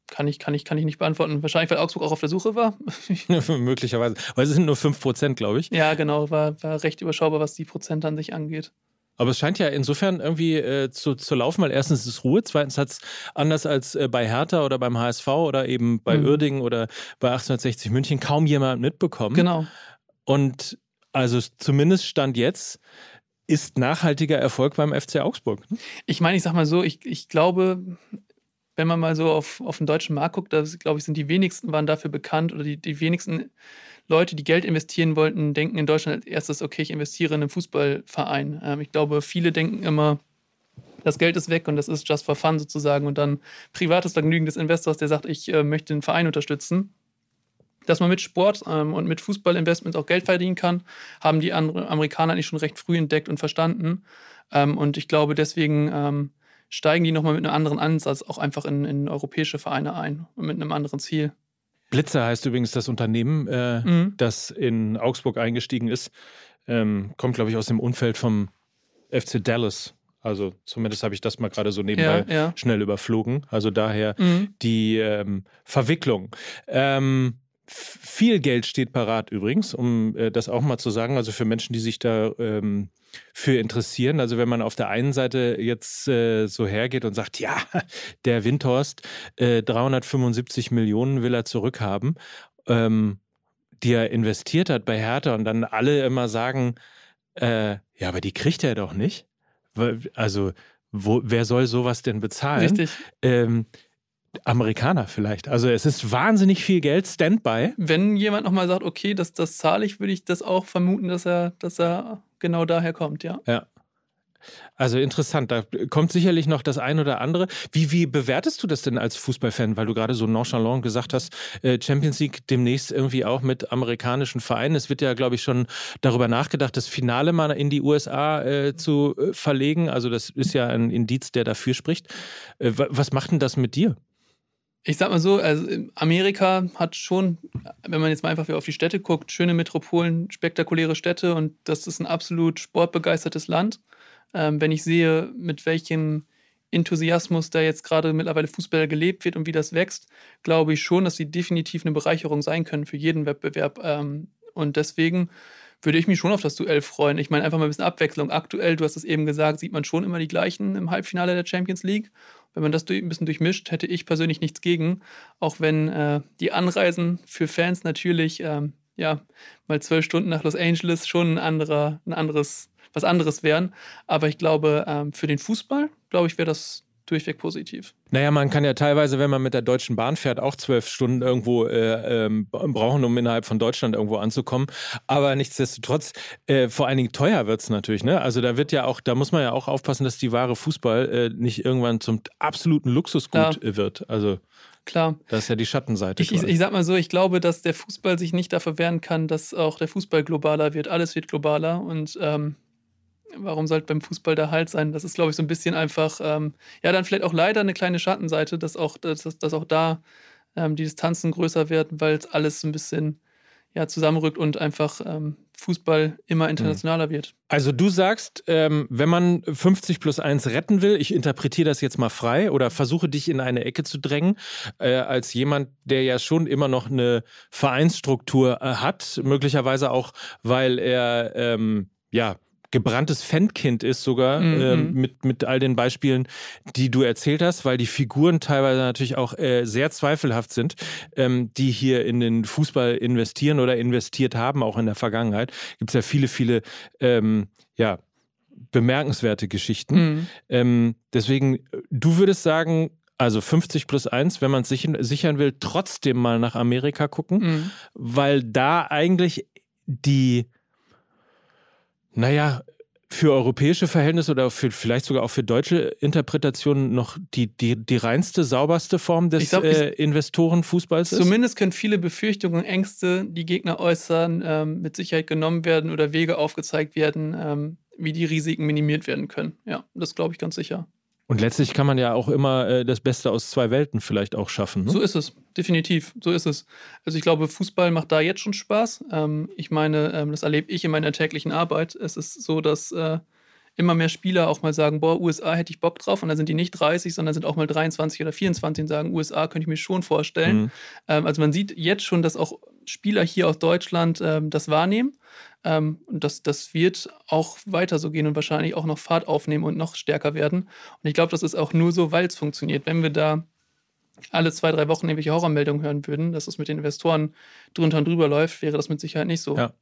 kann ich, kann, ich, kann ich nicht beantworten. Wahrscheinlich, weil Augsburg auch auf der Suche war. Möglicherweise. Weil es sind nur 5%, glaube ich. Ja, genau. War, war recht überschaubar, was die Prozent an sich angeht. Aber es scheint ja insofern irgendwie äh, zu, zu laufen, weil erstens ist es Ruhe, zweitens hat es anders als äh, bei Hertha oder beim HSV oder eben bei mhm. Uerdingen oder bei 1860 München kaum jemand mitbekommen. Genau. Und also zumindest Stand jetzt ist nachhaltiger Erfolg beim FC Augsburg. Ne? Ich meine, ich sag mal so, ich, ich glaube, wenn man mal so auf, auf den deutschen Markt guckt, da glaube ich, sind die wenigsten waren dafür bekannt oder die, die wenigsten Leute, die Geld investieren wollten, denken in Deutschland als erstes, okay, ich investiere in einen Fußballverein. Ähm, ich glaube, viele denken immer, das Geld ist weg und das ist just for fun sozusagen und dann privates Vergnügen des Investors, der sagt, ich äh, möchte den Verein unterstützen. Dass man mit Sport ähm, und mit Fußballinvestments auch Geld verdienen kann, haben die Amerikaner eigentlich schon recht früh entdeckt und verstanden. Ähm, und ich glaube, deswegen ähm, steigen die nochmal mit einem anderen Ansatz auch einfach in, in europäische Vereine ein und mit einem anderen Ziel. Blitzer heißt übrigens das Unternehmen, äh, mhm. das in Augsburg eingestiegen ist. Ähm, kommt, glaube ich, aus dem Umfeld vom FC Dallas. Also zumindest habe ich das mal gerade so nebenbei Ja, ja. schnell überflogen. Also daher Mhm. die ähm, Verwicklung. Ähm, viel Geld steht parat übrigens, um äh, das auch mal zu sagen. Also für Menschen, die sich da ähm, für interessieren. Also wenn man auf der einen Seite jetzt äh, so hergeht und sagt, ja, der Windhorst, äh, 375 Millionen will er zurückhaben, ähm, die er investiert hat bei Hertha und dann alle immer sagen, äh, ja, aber die kriegt er doch nicht. Also wo, wer soll sowas denn bezahlen? Richtig. ähm, Amerikaner vielleicht. Also es ist wahnsinnig viel Geld, Standby. Wenn jemand nochmal sagt, okay, das, das zahle ich, würde ich das auch vermuten, dass er, dass er genau daher kommt, ja. Ja. Also interessant, da kommt sicherlich noch das ein oder andere. Wie, wie bewertest du das denn als Fußballfan, weil du gerade so nonchalant gesagt hast, äh, Champions League demnächst irgendwie auch mit amerikanischen Vereinen. Es wird ja, glaube ich, schon darüber nachgedacht, das Finale mal in die USA äh, zu äh, verlegen. Also das ist ja ein Indiz, der dafür spricht. Äh, wa- was macht denn das mit dir? Ich sag mal so, also Amerika hat schon, wenn man jetzt mal einfach wieder auf die Städte guckt, schöne Metropolen, spektakuläre Städte und das ist ein absolut sportbegeistertes Land. Ähm, wenn ich sehe, mit welchem Enthusiasmus da jetzt gerade mittlerweile Fußball gelebt wird und wie das wächst, glaube ich schon, dass sie definitiv eine Bereicherung sein können für jeden Wettbewerb. Ähm, und deswegen würde ich mich schon auf das Duell freuen. Ich meine, einfach mal ein bisschen Abwechslung. Aktuell, du hast es eben gesagt, sieht man schon immer die gleichen im Halbfinale der Champions League. Wenn man das ein bisschen durchmischt, hätte ich persönlich nichts gegen. Auch wenn äh, die Anreisen für Fans natürlich, ähm, ja, mal zwölf Stunden nach Los Angeles schon ein, anderer, ein anderes, was anderes wären. Aber ich glaube, ähm, für den Fußball, glaube ich, wäre das durchweg positiv. Naja, man kann ja teilweise, wenn man mit der Deutschen Bahn fährt, auch zwölf Stunden irgendwo äh, ähm, brauchen, um innerhalb von Deutschland irgendwo anzukommen. Aber nichtsdestotrotz, äh, vor allen Dingen teuer wird's natürlich. Ne? Also da wird ja auch, da muss man ja auch aufpassen, dass die wahre Fußball äh, nicht irgendwann zum absoluten Luxusgut Ja. äh, wird. Also Klar. das ist ja die Schattenseite. Ich, ich, ich sag mal so, ich glaube, dass der Fußball sich nicht dafür wehren kann, dass auch der Fußball globaler wird. Alles wird globaler und ähm, warum sollte beim Fußball der Halt sein? Das ist, glaube ich, so ein bisschen einfach, ähm, ja, dann vielleicht auch leider eine kleine Schattenseite, dass auch, dass, dass auch da ähm, die Distanzen größer werden, weil es alles ein bisschen ja, zusammenrückt und einfach ähm, Fußball immer internationaler wird. Also du sagst, ähm, wenn man 50 plus 1 retten will, ich interpretiere das jetzt mal frei oder versuche dich in eine Ecke zu drängen, äh, als jemand, der ja schon immer noch eine Vereinsstruktur äh, hat, möglicherweise auch, weil er ähm, ja gebranntes Fankind ist sogar Mhm. ähm, mit, mit all den Beispielen, die du erzählt hast, weil die Figuren teilweise natürlich auch äh, sehr zweifelhaft sind, ähm, die hier in den Fußball investieren oder investiert haben, auch in der Vergangenheit. Gibt es ja viele, viele ähm, ja, bemerkenswerte Geschichten. Mhm. Ähm, deswegen, du würdest sagen, also 50 plus 1, wenn man es sichern, sichern will, trotzdem mal nach Amerika gucken, Mhm. weil da eigentlich die, naja, für europäische Verhältnisse oder für, vielleicht sogar auch für deutsche Interpretationen noch die, die, die reinste, sauberste Form des glaub, äh, Investorenfußballs ist? Zumindest können viele Befürchtungen und Ängste, die Gegner äußern, ähm, mit Sicherheit genommen werden oder Wege aufgezeigt werden, ähm, wie die Risiken minimiert werden können. Ja, das glaube ich ganz sicher. Und letztlich kann man ja auch immer äh, das Beste aus zwei Welten vielleicht auch schaffen. Ne? So ist es, definitiv. So ist es. Also ich glaube, Fußball macht da jetzt schon Spaß. Ähm, ich meine, ähm, das erlebe ich in meiner täglichen Arbeit. Es ist so, dass äh, immer mehr Spieler auch mal sagen, boah, USA hätte ich Bock drauf. Und dann sind die nicht 30, sondern sind auch mal 23 oder 24 und sagen, USA könnte ich mir schon vorstellen. Mhm. Ähm, also man sieht jetzt schon, dass auch Spieler hier aus Deutschland ähm, das wahrnehmen. Ähm, und das, das wird auch weiter so gehen und wahrscheinlich auch noch Fahrt aufnehmen und noch stärker werden. Und ich glaube, das ist auch nur so, weil es funktioniert. Wenn wir da alle zwei, drei Wochen irgendwelche Horrormeldungen hören würden, dass es mit den Investoren drunter und drüber läuft, wäre das mit Sicherheit nicht so. Ja.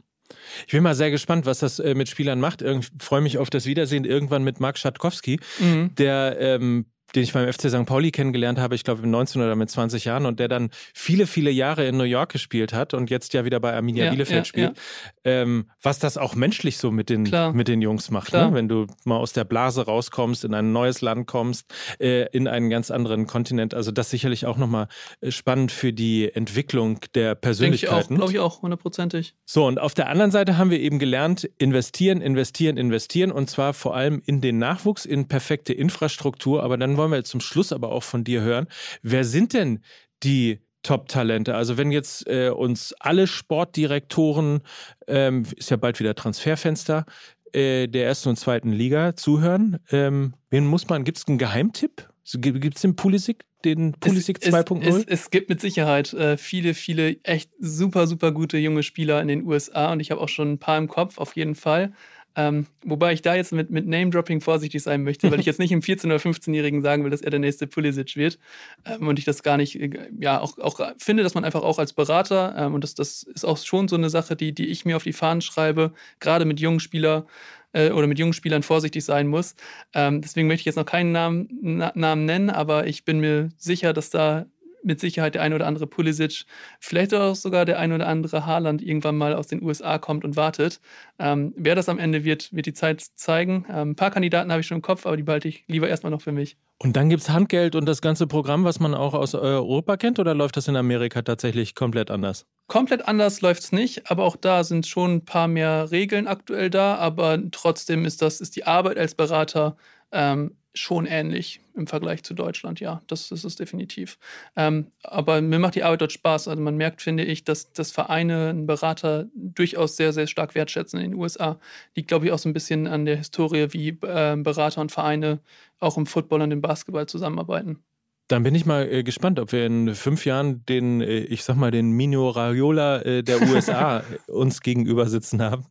Ich bin mal sehr gespannt, was das äh, mit Spielern macht. Ich freue mich auf das Wiedersehen irgendwann mit Marc Schatkowski, Mhm. der ähm, den ich beim FC St. Pauli kennengelernt habe, ich glaube mit 19 oder mit 20 Jahren und der dann viele, viele Jahre in New York gespielt hat und jetzt ja wieder bei Arminia Ja, Bielefeld ja, spielt. Ähm, was das auch menschlich so mit den, Klar. mit den Jungs macht, ne? wenn du mal aus der Blase rauskommst, in ein neues Land kommst, äh, in einen ganz anderen Kontinent. Also das sicherlich auch nochmal äh, spannend für die Entwicklung der Persönlichkeiten. glaube ich auch, hundertprozentig. So, und auf der anderen Seite haben wir eben gelernt, investieren, investieren, investieren und zwar vor allem in den Nachwuchs, in perfekte Infrastruktur. Aber dann wollen wir jetzt zum Schluss aber auch von dir hören, wer sind denn die Top-Talente? Also wenn jetzt äh, uns alle Sportdirektoren, ähm, ist ja bald wieder Transferfenster, äh, der ersten und zweiten Liga zuhören. Ähm, wen muss man, gibt es einen Geheimtipp? Gibt es den Pulisic, den Pulisic 2.0? Es, es, es, gibt mit Sicherheit äh, viele, viele echt super, super gute junge Spieler in den USA und ich habe auch schon ein paar im Kopf, auf jeden Fall. Ähm, wobei ich da jetzt mit, mit Name-Dropping vorsichtig sein möchte, weil ich jetzt nicht im 14- oder 15-Jährigen sagen will, dass er der nächste Pulisic wird. Ähm, und ich das gar nicht, äh, ja, auch, auch finde, dass man einfach auch als Berater, ähm, und das, das ist auch schon so eine Sache, die, die ich mir auf die Fahnen schreibe, gerade mit jungen Spielern äh, oder mit jungen Spielern vorsichtig sein muss. Ähm, deswegen möchte ich jetzt noch keinen Namen, na, Namen nennen, aber ich bin mir sicher, dass da mit Sicherheit der ein oder andere Pulisic, vielleicht auch sogar der ein oder andere Haaland irgendwann mal aus den USA kommt und wartet. Ähm, wer das am Ende wird, wird die Zeit zeigen. Ähm, ein paar Kandidaten habe ich schon im Kopf, aber die behalte ich lieber erstmal noch für mich. Und dann gibt es Handgeld und das ganze Programm, was man auch aus Europa kennt, oder läuft das in Amerika tatsächlich komplett anders? Komplett anders läuft es nicht, aber auch da sind schon ein paar mehr Regeln aktuell da, aber trotzdem ist das, ist die Arbeit als Berater ähm, schon ähnlich im Vergleich zu Deutschland, ja, das, das ist definitiv. Ähm, aber mir macht die Arbeit dort Spaß. Also man merkt, finde ich, dass, dass Vereine einen Berater durchaus sehr, sehr stark wertschätzen in den USA. Liegt, glaube ich, auch so ein bisschen an der Historie, wie äh, Berater und Vereine auch im Football und im Basketball zusammenarbeiten. Dann bin ich mal äh, gespannt, ob wir in fünf Jahren den, äh, ich sag mal, den Mino Raiola äh, der USA uns gegenüber sitzen haben.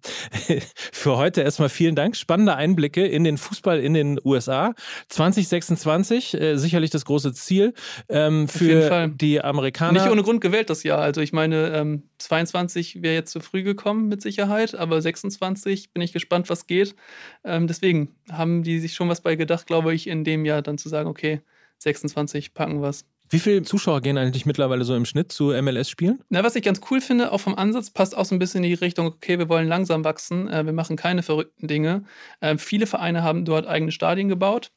Für heute erstmal vielen Dank. Spannende Einblicke in den Fußball in den USA. 2026, äh, sicherlich das große Ziel ähm, für die Amerikaner. Nicht ohne Grund gewählt das Jahr. Also ich meine, ähm, 22 wäre jetzt zu früh gekommen mit Sicherheit, aber 26 bin ich gespannt, was geht. Ähm, deswegen haben die sich schon was bei gedacht, glaube ich, in dem Jahr dann zu sagen, okay, 26 packen was. Wie viele Zuschauer gehen eigentlich mittlerweile so im Schnitt zu MLS-Spielen? Na, was ich ganz cool finde, auch vom Ansatz, passt auch so ein bisschen in die Richtung, okay, wir wollen langsam wachsen, äh, wir machen keine verrückten Dinge. Äh, viele Vereine haben dort eigene Stadien gebaut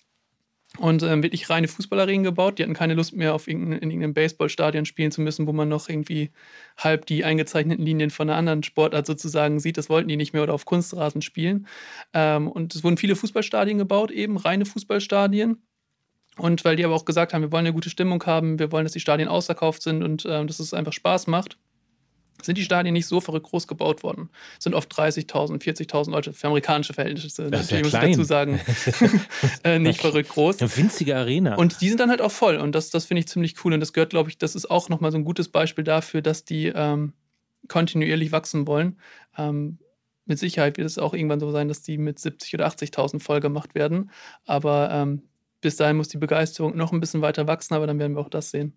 und äh, wirklich reine Fußballarenen gebaut. Die hatten keine Lust mehr, auf irgendein, in irgendeinem Baseballstadion spielen zu müssen, wo man noch irgendwie halb die eingezeichneten Linien von einer anderen Sportart sozusagen sieht. Das wollten die nicht mehr oder auf Kunstrasen spielen. Ähm, und es wurden viele Fußballstadien gebaut, eben reine Fußballstadien und weil die aber auch gesagt haben, wir wollen eine gute Stimmung haben, wir wollen, dass die Stadien ausverkauft sind und äh, dass es einfach Spaß macht, sind die Stadien nicht so verrückt groß gebaut worden. Es sind oft 30.000, 40.000 Leute für amerikanische Verhältnisse. Das natürlich ja muss ich dazu sagen, äh, nicht verrückt groß. Eine winzige Arena. Und die sind dann halt auch voll und das, das finde ich ziemlich cool und das gehört, glaube ich, das ist auch nochmal so ein gutes Beispiel dafür, dass die ähm, kontinuierlich wachsen wollen. Ähm, mit Sicherheit wird es auch irgendwann so sein, dass die mit 70.000 oder 80.000 voll gemacht werden. Aber ähm, bis dahin muss die Begeisterung noch ein bisschen weiter wachsen, aber dann werden wir auch das sehen.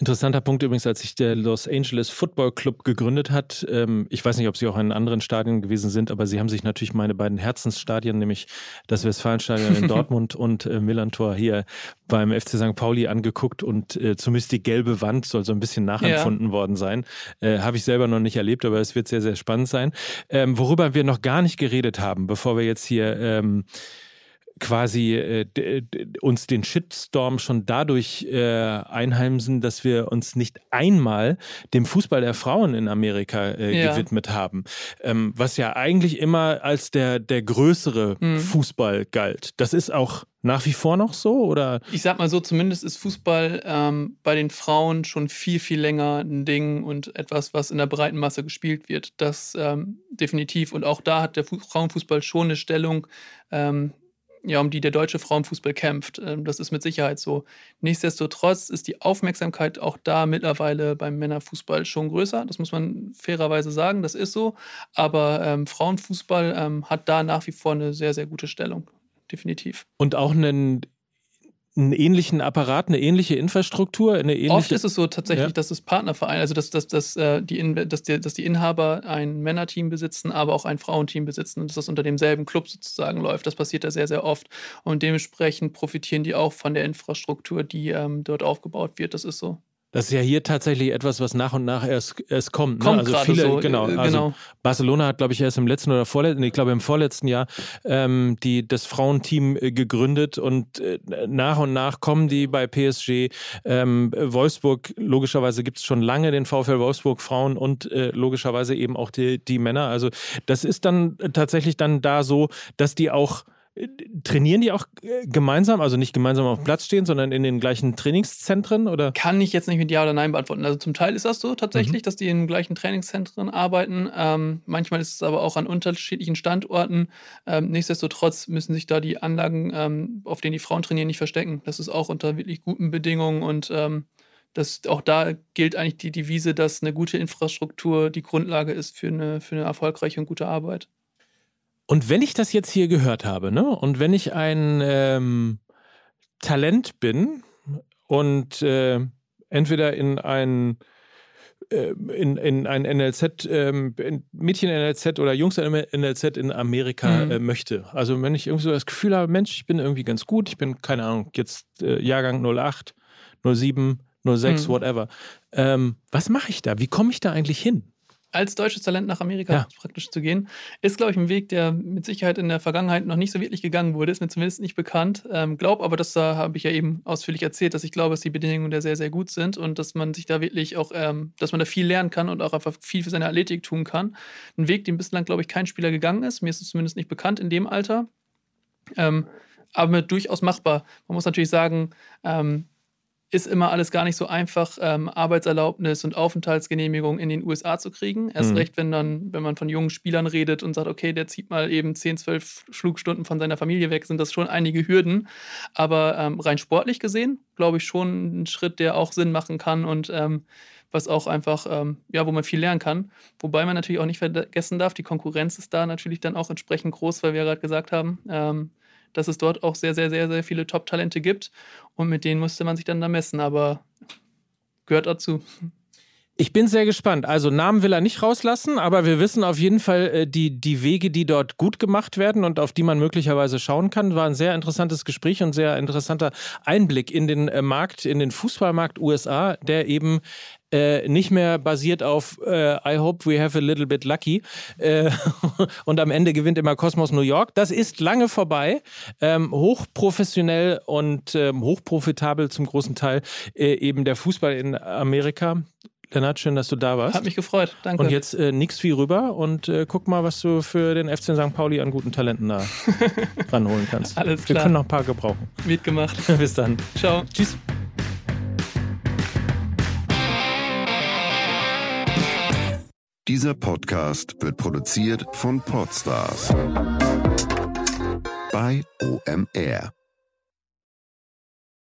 Interessanter Punkt übrigens, als sich der Los Angeles Football Club gegründet hat. Ähm, ich weiß nicht, ob sie auch in anderen Stadien gewesen sind, aber sie haben sich natürlich meine beiden Herzensstadien, nämlich das Westfalenstadion in Dortmund und äh, Millantor hier beim FC St. Pauli angeguckt und äh, zumindest die gelbe Wand soll so ein bisschen nachempfunden ja. worden sein. Äh, Habe ich selber noch nicht erlebt, aber es wird sehr, sehr spannend sein. Ähm, worüber wir noch gar nicht geredet haben, bevor wir jetzt hier ähm, quasi äh, uns den Shitstorm schon dadurch äh, einheimsen, dass wir uns nicht einmal dem Fußball der Frauen in Amerika äh, ja. gewidmet haben, ähm, was ja eigentlich immer als der der größere mhm. Fußball galt. Das ist auch nach wie vor noch so oder? Ich sag mal so, zumindest ist Fußball ähm, bei den Frauen schon viel viel länger ein Ding und etwas, was in der breiten Masse gespielt wird. Das ähm, definitiv und auch da hat der Frauenfußball schon eine Stellung. Ähm, ja, um die der deutsche Frauenfußball kämpft. Ähm, das ist mit Sicherheit so. Nichtsdestotrotz ist die Aufmerksamkeit auch da mittlerweile beim Männerfußball schon größer. Das muss man fairerweise sagen, das ist so. Aber ähm, Frauenfußball ähm, hat da nach wie vor eine sehr, sehr gute Stellung. Definitiv. Und auch einen einen ähnlichen Apparat, eine ähnliche Infrastruktur, eine ähnliche. Oft ist es so tatsächlich, ja. dass es Partnervereine, also dass, dass, dass, äh, die, dass, die, dass die Inhaber ein Männerteam besitzen, aber auch ein Frauenteam besitzen und dass das unter demselben Club sozusagen läuft. Das passiert da sehr, sehr oft. Und dementsprechend profitieren die auch von der Infrastruktur, die ähm, dort aufgebaut wird. Das ist so. Das ist ja hier tatsächlich etwas, was nach und nach erst, erst kommt. Ne? Kommt also viele, so, genau. Äh, also genau. Barcelona hat, glaube ich, erst im letzten oder vorletzten, ich glaube im vorletzten Jahr ähm, die das Frauenteam äh, gegründet und äh, nach und nach kommen die bei PSG. Ähm, Wolfsburg, logischerweise gibt es schon lange den VfL Wolfsburg Frauen und äh, logischerweise eben auch die, die Männer. Also das ist dann tatsächlich dann da so, dass die auch Trainieren die auch äh, gemeinsam, also nicht gemeinsam auf dem Platz stehen, sondern in den gleichen Trainingszentren? Oder? Kann ich jetzt nicht mit Ja oder Nein beantworten. Also zum Teil ist das so tatsächlich, mhm. dass die in den gleichen Trainingszentren arbeiten. Ähm, manchmal ist es aber auch an unterschiedlichen Standorten. Ähm, nichtsdestotrotz müssen sich da die Anlagen, ähm, auf denen die Frauen trainieren, nicht verstecken. Das ist auch unter wirklich guten Bedingungen und ähm, das, auch da gilt eigentlich die Devise, dass eine gute Infrastruktur die Grundlage ist für eine, für eine erfolgreiche und gute Arbeit. Und wenn ich das jetzt hier gehört habe, ne, und wenn ich ein ähm, Talent bin und äh, entweder in ein äh, in, in ein NLZ, ähm, Mädchen-NLZ oder Jungs-NLZ in Amerika mhm. äh, möchte. Also wenn ich irgendwie so das Gefühl habe, Mensch, ich bin irgendwie ganz gut, ich bin, keine Ahnung, jetzt äh, Jahrgang 08, 07, 06, mhm. whatever. Ähm, was mache ich da? Wie komme ich da eigentlich hin? Als deutsches Talent nach Amerika ja. praktisch zu gehen, ist, glaube ich, ein Weg, der mit Sicherheit in der Vergangenheit noch nicht so wirklich gegangen wurde, ist mir zumindest nicht bekannt. Ähm, glaube aber, das da habe ich ja eben ausführlich erzählt, dass ich glaube, dass die Bedingungen da sehr, sehr gut sind und dass man sich da wirklich auch, ähm, dass man da viel lernen kann und auch einfach viel für seine Athletik tun kann. Ein Weg, den bislang, glaube ich, kein Spieler gegangen ist. Mir ist es zumindest nicht bekannt in dem Alter. Ähm, aber durchaus machbar. Man muss natürlich sagen, ähm, ist immer alles gar nicht so einfach, ähm, Arbeitserlaubnis und Aufenthaltsgenehmigung in den USA zu kriegen. Erst mhm. recht, wenn dann, wenn man von jungen Spielern redet und sagt, okay, der zieht mal eben 10, 12 Flugstunden von seiner Familie weg, sind das schon einige Hürden. Aber ähm, rein sportlich gesehen, glaube ich, schon ein Schritt, der auch Sinn machen kann und ähm, was auch einfach, ähm, ja, wo man viel lernen kann. Wobei man natürlich auch nicht vergessen darf, die Konkurrenz ist da natürlich dann auch entsprechend groß, weil wir gerade gesagt haben, ähm, dass es dort auch sehr, sehr, sehr, sehr viele Top-Talente gibt und mit denen musste man sich dann da messen, aber gehört dazu. Ich bin sehr gespannt. Also Namen will er nicht rauslassen, aber wir wissen auf jeden Fall äh, die, die Wege, die dort gut gemacht werden und auf die man möglicherweise schauen kann. War ein sehr interessantes Gespräch und sehr interessanter Einblick in den äh, Markt, in den Fußballmarkt USA, der eben äh, nicht mehr basiert auf äh, I hope we have a little bit lucky äh, und am Ende gewinnt immer Cosmos New York. Das ist lange vorbei. Ähm, hochprofessionell und ähm, hochprofitabel zum großen Teil äh, eben der Fußball in Amerika. Lennart, schön, dass du da warst. Hat mich gefreut, danke. Und jetzt äh, nix viel rüber und äh, guck mal, was du für den FC St. Pauli an guten Talenten da ranholen kannst. Alles klar. Wir können noch ein paar gebrauchen. Mitgemacht. Bis dann. Ciao. Tschüss. Dieser Podcast wird produziert von Podstars bei OMR.